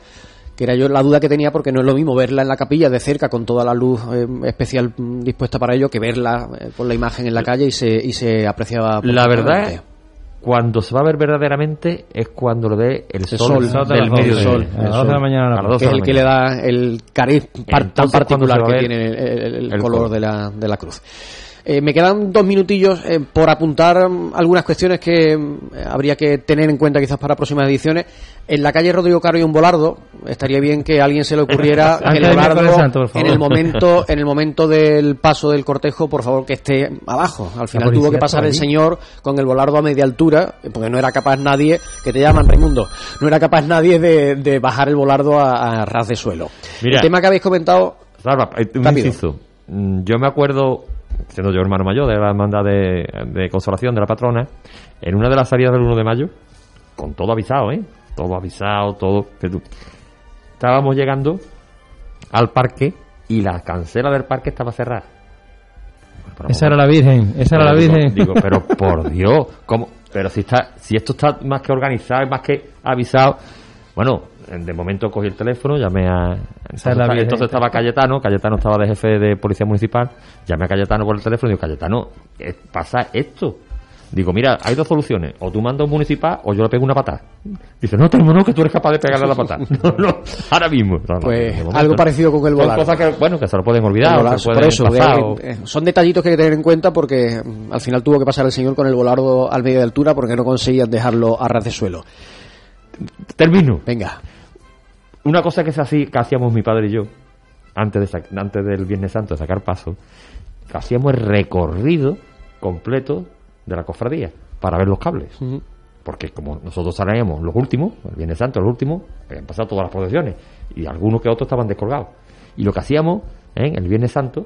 que era yo la duda que tenía porque no es lo mismo verla en la capilla de cerca con toda la luz eh, especial dispuesta para ello que verla eh, con la imagen en la calle y se, y se apreciaba. La verdad, cuando se va a ver verdaderamente es cuando lo ve el, El sol, sol, del el mediodía. sol, a las de la mañana a la que es el que le da el cariz par- tan particular que tiene el, el- el el color color. de la, de la cruz. Eh, me quedan dos minutillos eh, por apuntar mm, algunas cuestiones que mm, habría que tener en cuenta quizás para próximas ediciones. En la calle Rodrigo Caro hay un volardo. Estaría bien que a alguien se le ocurriera <laughs> que el santo, favor. en el momento en el momento del paso del cortejo, por favor, que esté abajo. Al final tuvo que pasar el señor con el volardo a media altura, porque no era capaz nadie, que te llaman Raimundo, no era capaz nadie de, de bajar el volardo a, a ras de suelo. Mira. el tema que habéis comentado Salva, eh, un inciso. Mm, Yo me acuerdo, siendo yo hermano mayor de la hermandad de, de consolación de la patrona, en una de las salidas del 1 de mayo, con todo avisado, ¿eh? Todo avisado, todo. Estábamos llegando al parque y la cancela del parque estaba cerrada. Pero Esa era la Virgen, esa era la digo, Virgen. Digo, pero <laughs> por Dios, ¿cómo? Pero si está, si esto está más que organizado, más que avisado, bueno, de momento cogí el teléfono, llamé a, entonces, la entonces estaba Cayetano, Cayetano estaba de jefe de policía municipal, llamé a Cayetano por el teléfono y digo, Cayetano, eh, pasa esto. Digo, mira, hay dos soluciones, o tú mandas un municipal o yo le pego una patada. Dice, no, tenemos no, que tú eres capaz de pegarle la patada. <laughs> No, no, ahora mismo. No, Pues momento, algo parecido con el volar. cosas que, bueno, que se lo pueden olvidar, El volar, o se pueden por eso, pasar, o- eh, son detallitos que hay que tener en cuenta porque mm, al final tuvo que pasar el señor con el volardo al medio de altura porque no conseguían dejarlo a ras de suelo. Termino. Venga, Una cosa que, se hacía- que hacíamos mi padre y yo, antes, de antes del Viernes Santo de sacar paso, hacíamos el recorrido completo de la cofradía para ver los cables. Porque como nosotros salíamos los últimos, el Viernes Santo, los últimos, habían pasado todas las procesiones y algunos que otros estaban descolgados. Y lo que hacíamos ¿eh? el Viernes Santo,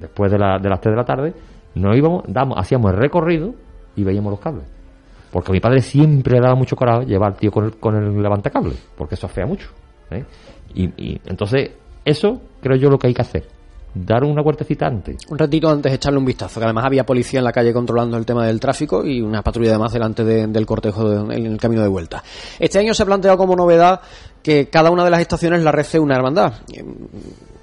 después de, la- de las 3 de la tarde, nos íbamos, damos, hacíamos el recorrido y veíamos los cables. Porque mi padre siempre le daba mucho coraje llevar al tío con el, con el levantacables, porque eso afea mucho. ¿eh? Y, y entonces, eso creo yo lo que hay que hacer. Dar una vueltecita antes. Un ratito antes echarle un vistazo, que además había policía en la calle controlando el tema del tráfico y una patrulla además delante de- del cortejo de- en el camino de vuelta. Este año se ha planteado como novedad que cada una de las estaciones la rece una hermandad.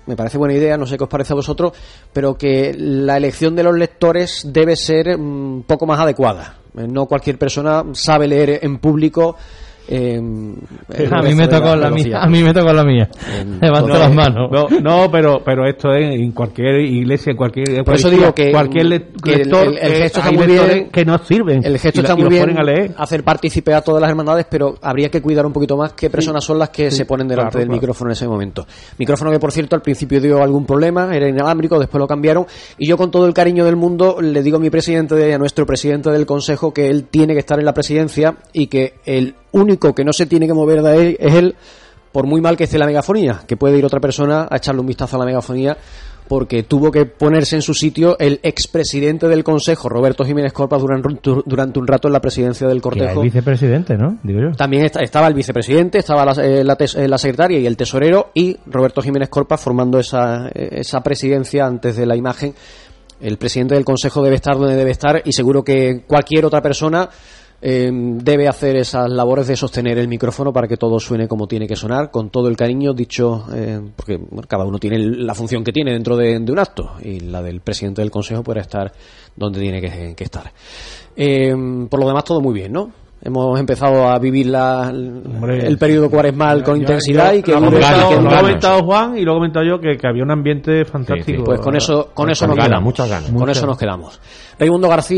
Me parece buena idea, no sé qué os parece a vosotros, pero que la elección de los lectores debe ser mm, un poco más adecuada. Eh, No cualquier persona sabe leer en público. Eh, el A mí me tocó la mía. A mí me tocó la mía. Levanto No, las manos. No, no, pero, pero esto es en cualquier iglesia, en cualquier. Por eso cualquier- digo que, cualquier le- que el- lector, el, el eh, gesto está muy bien. que no sirven. El gesto la- está y muy bien. a leer. Hacer partícipe a todas las hermandades, pero habría que cuidar un poquito más qué personas son las que se ponen delante claro, del claro. micrófono en ese momento. Micrófono que, por cierto, al principio dio algún problema, era inalámbrico, después lo cambiaron. Y yo, con todo el cariño del mundo, le digo a mi presidente y a nuestro presidente del consejo que él tiene que estar en la presidencia y que el único que no se tiene que mover de ahí es él, por muy mal que esté la megafonía, que puede ir otra persona a echarle un vistazo a la megafonía porque tuvo que ponerse en su sitio el expresidente del Consejo, Roberto Jiménez Corpas, durante, un rato en la presidencia del cortejo. vicepresidente, ¿no? Digo yo. También esta- estaba el vicepresidente, estaba la, eh, la tes- eh, la secretaria y el tesorero y Roberto Jiménez Corpas formando esa, eh, esa presidencia antes de la imagen. El presidente del Consejo debe estar donde debe estar y seguro que cualquier otra persona eh, debe hacer esas labores de sostener el micrófono para que todo suene como tiene que sonar, con todo el cariño dicho, eh, porque bueno, cada uno tiene la función que tiene dentro de, de un acto y la del presidente del Consejo puede estar donde tiene que, que estar. Eh, por lo demás, todo muy bien, ¿no? Hemos empezado a vivir la, el periodo cuaresmal con intensidad y que lo ha comentado, Juan y lo he comentado yo que, que había un ambiente fantástico. Pues con eso, con eso nos ganas, quedamos. muchas ganas. Con Muchas. eso nos quedamos. Raimundo García.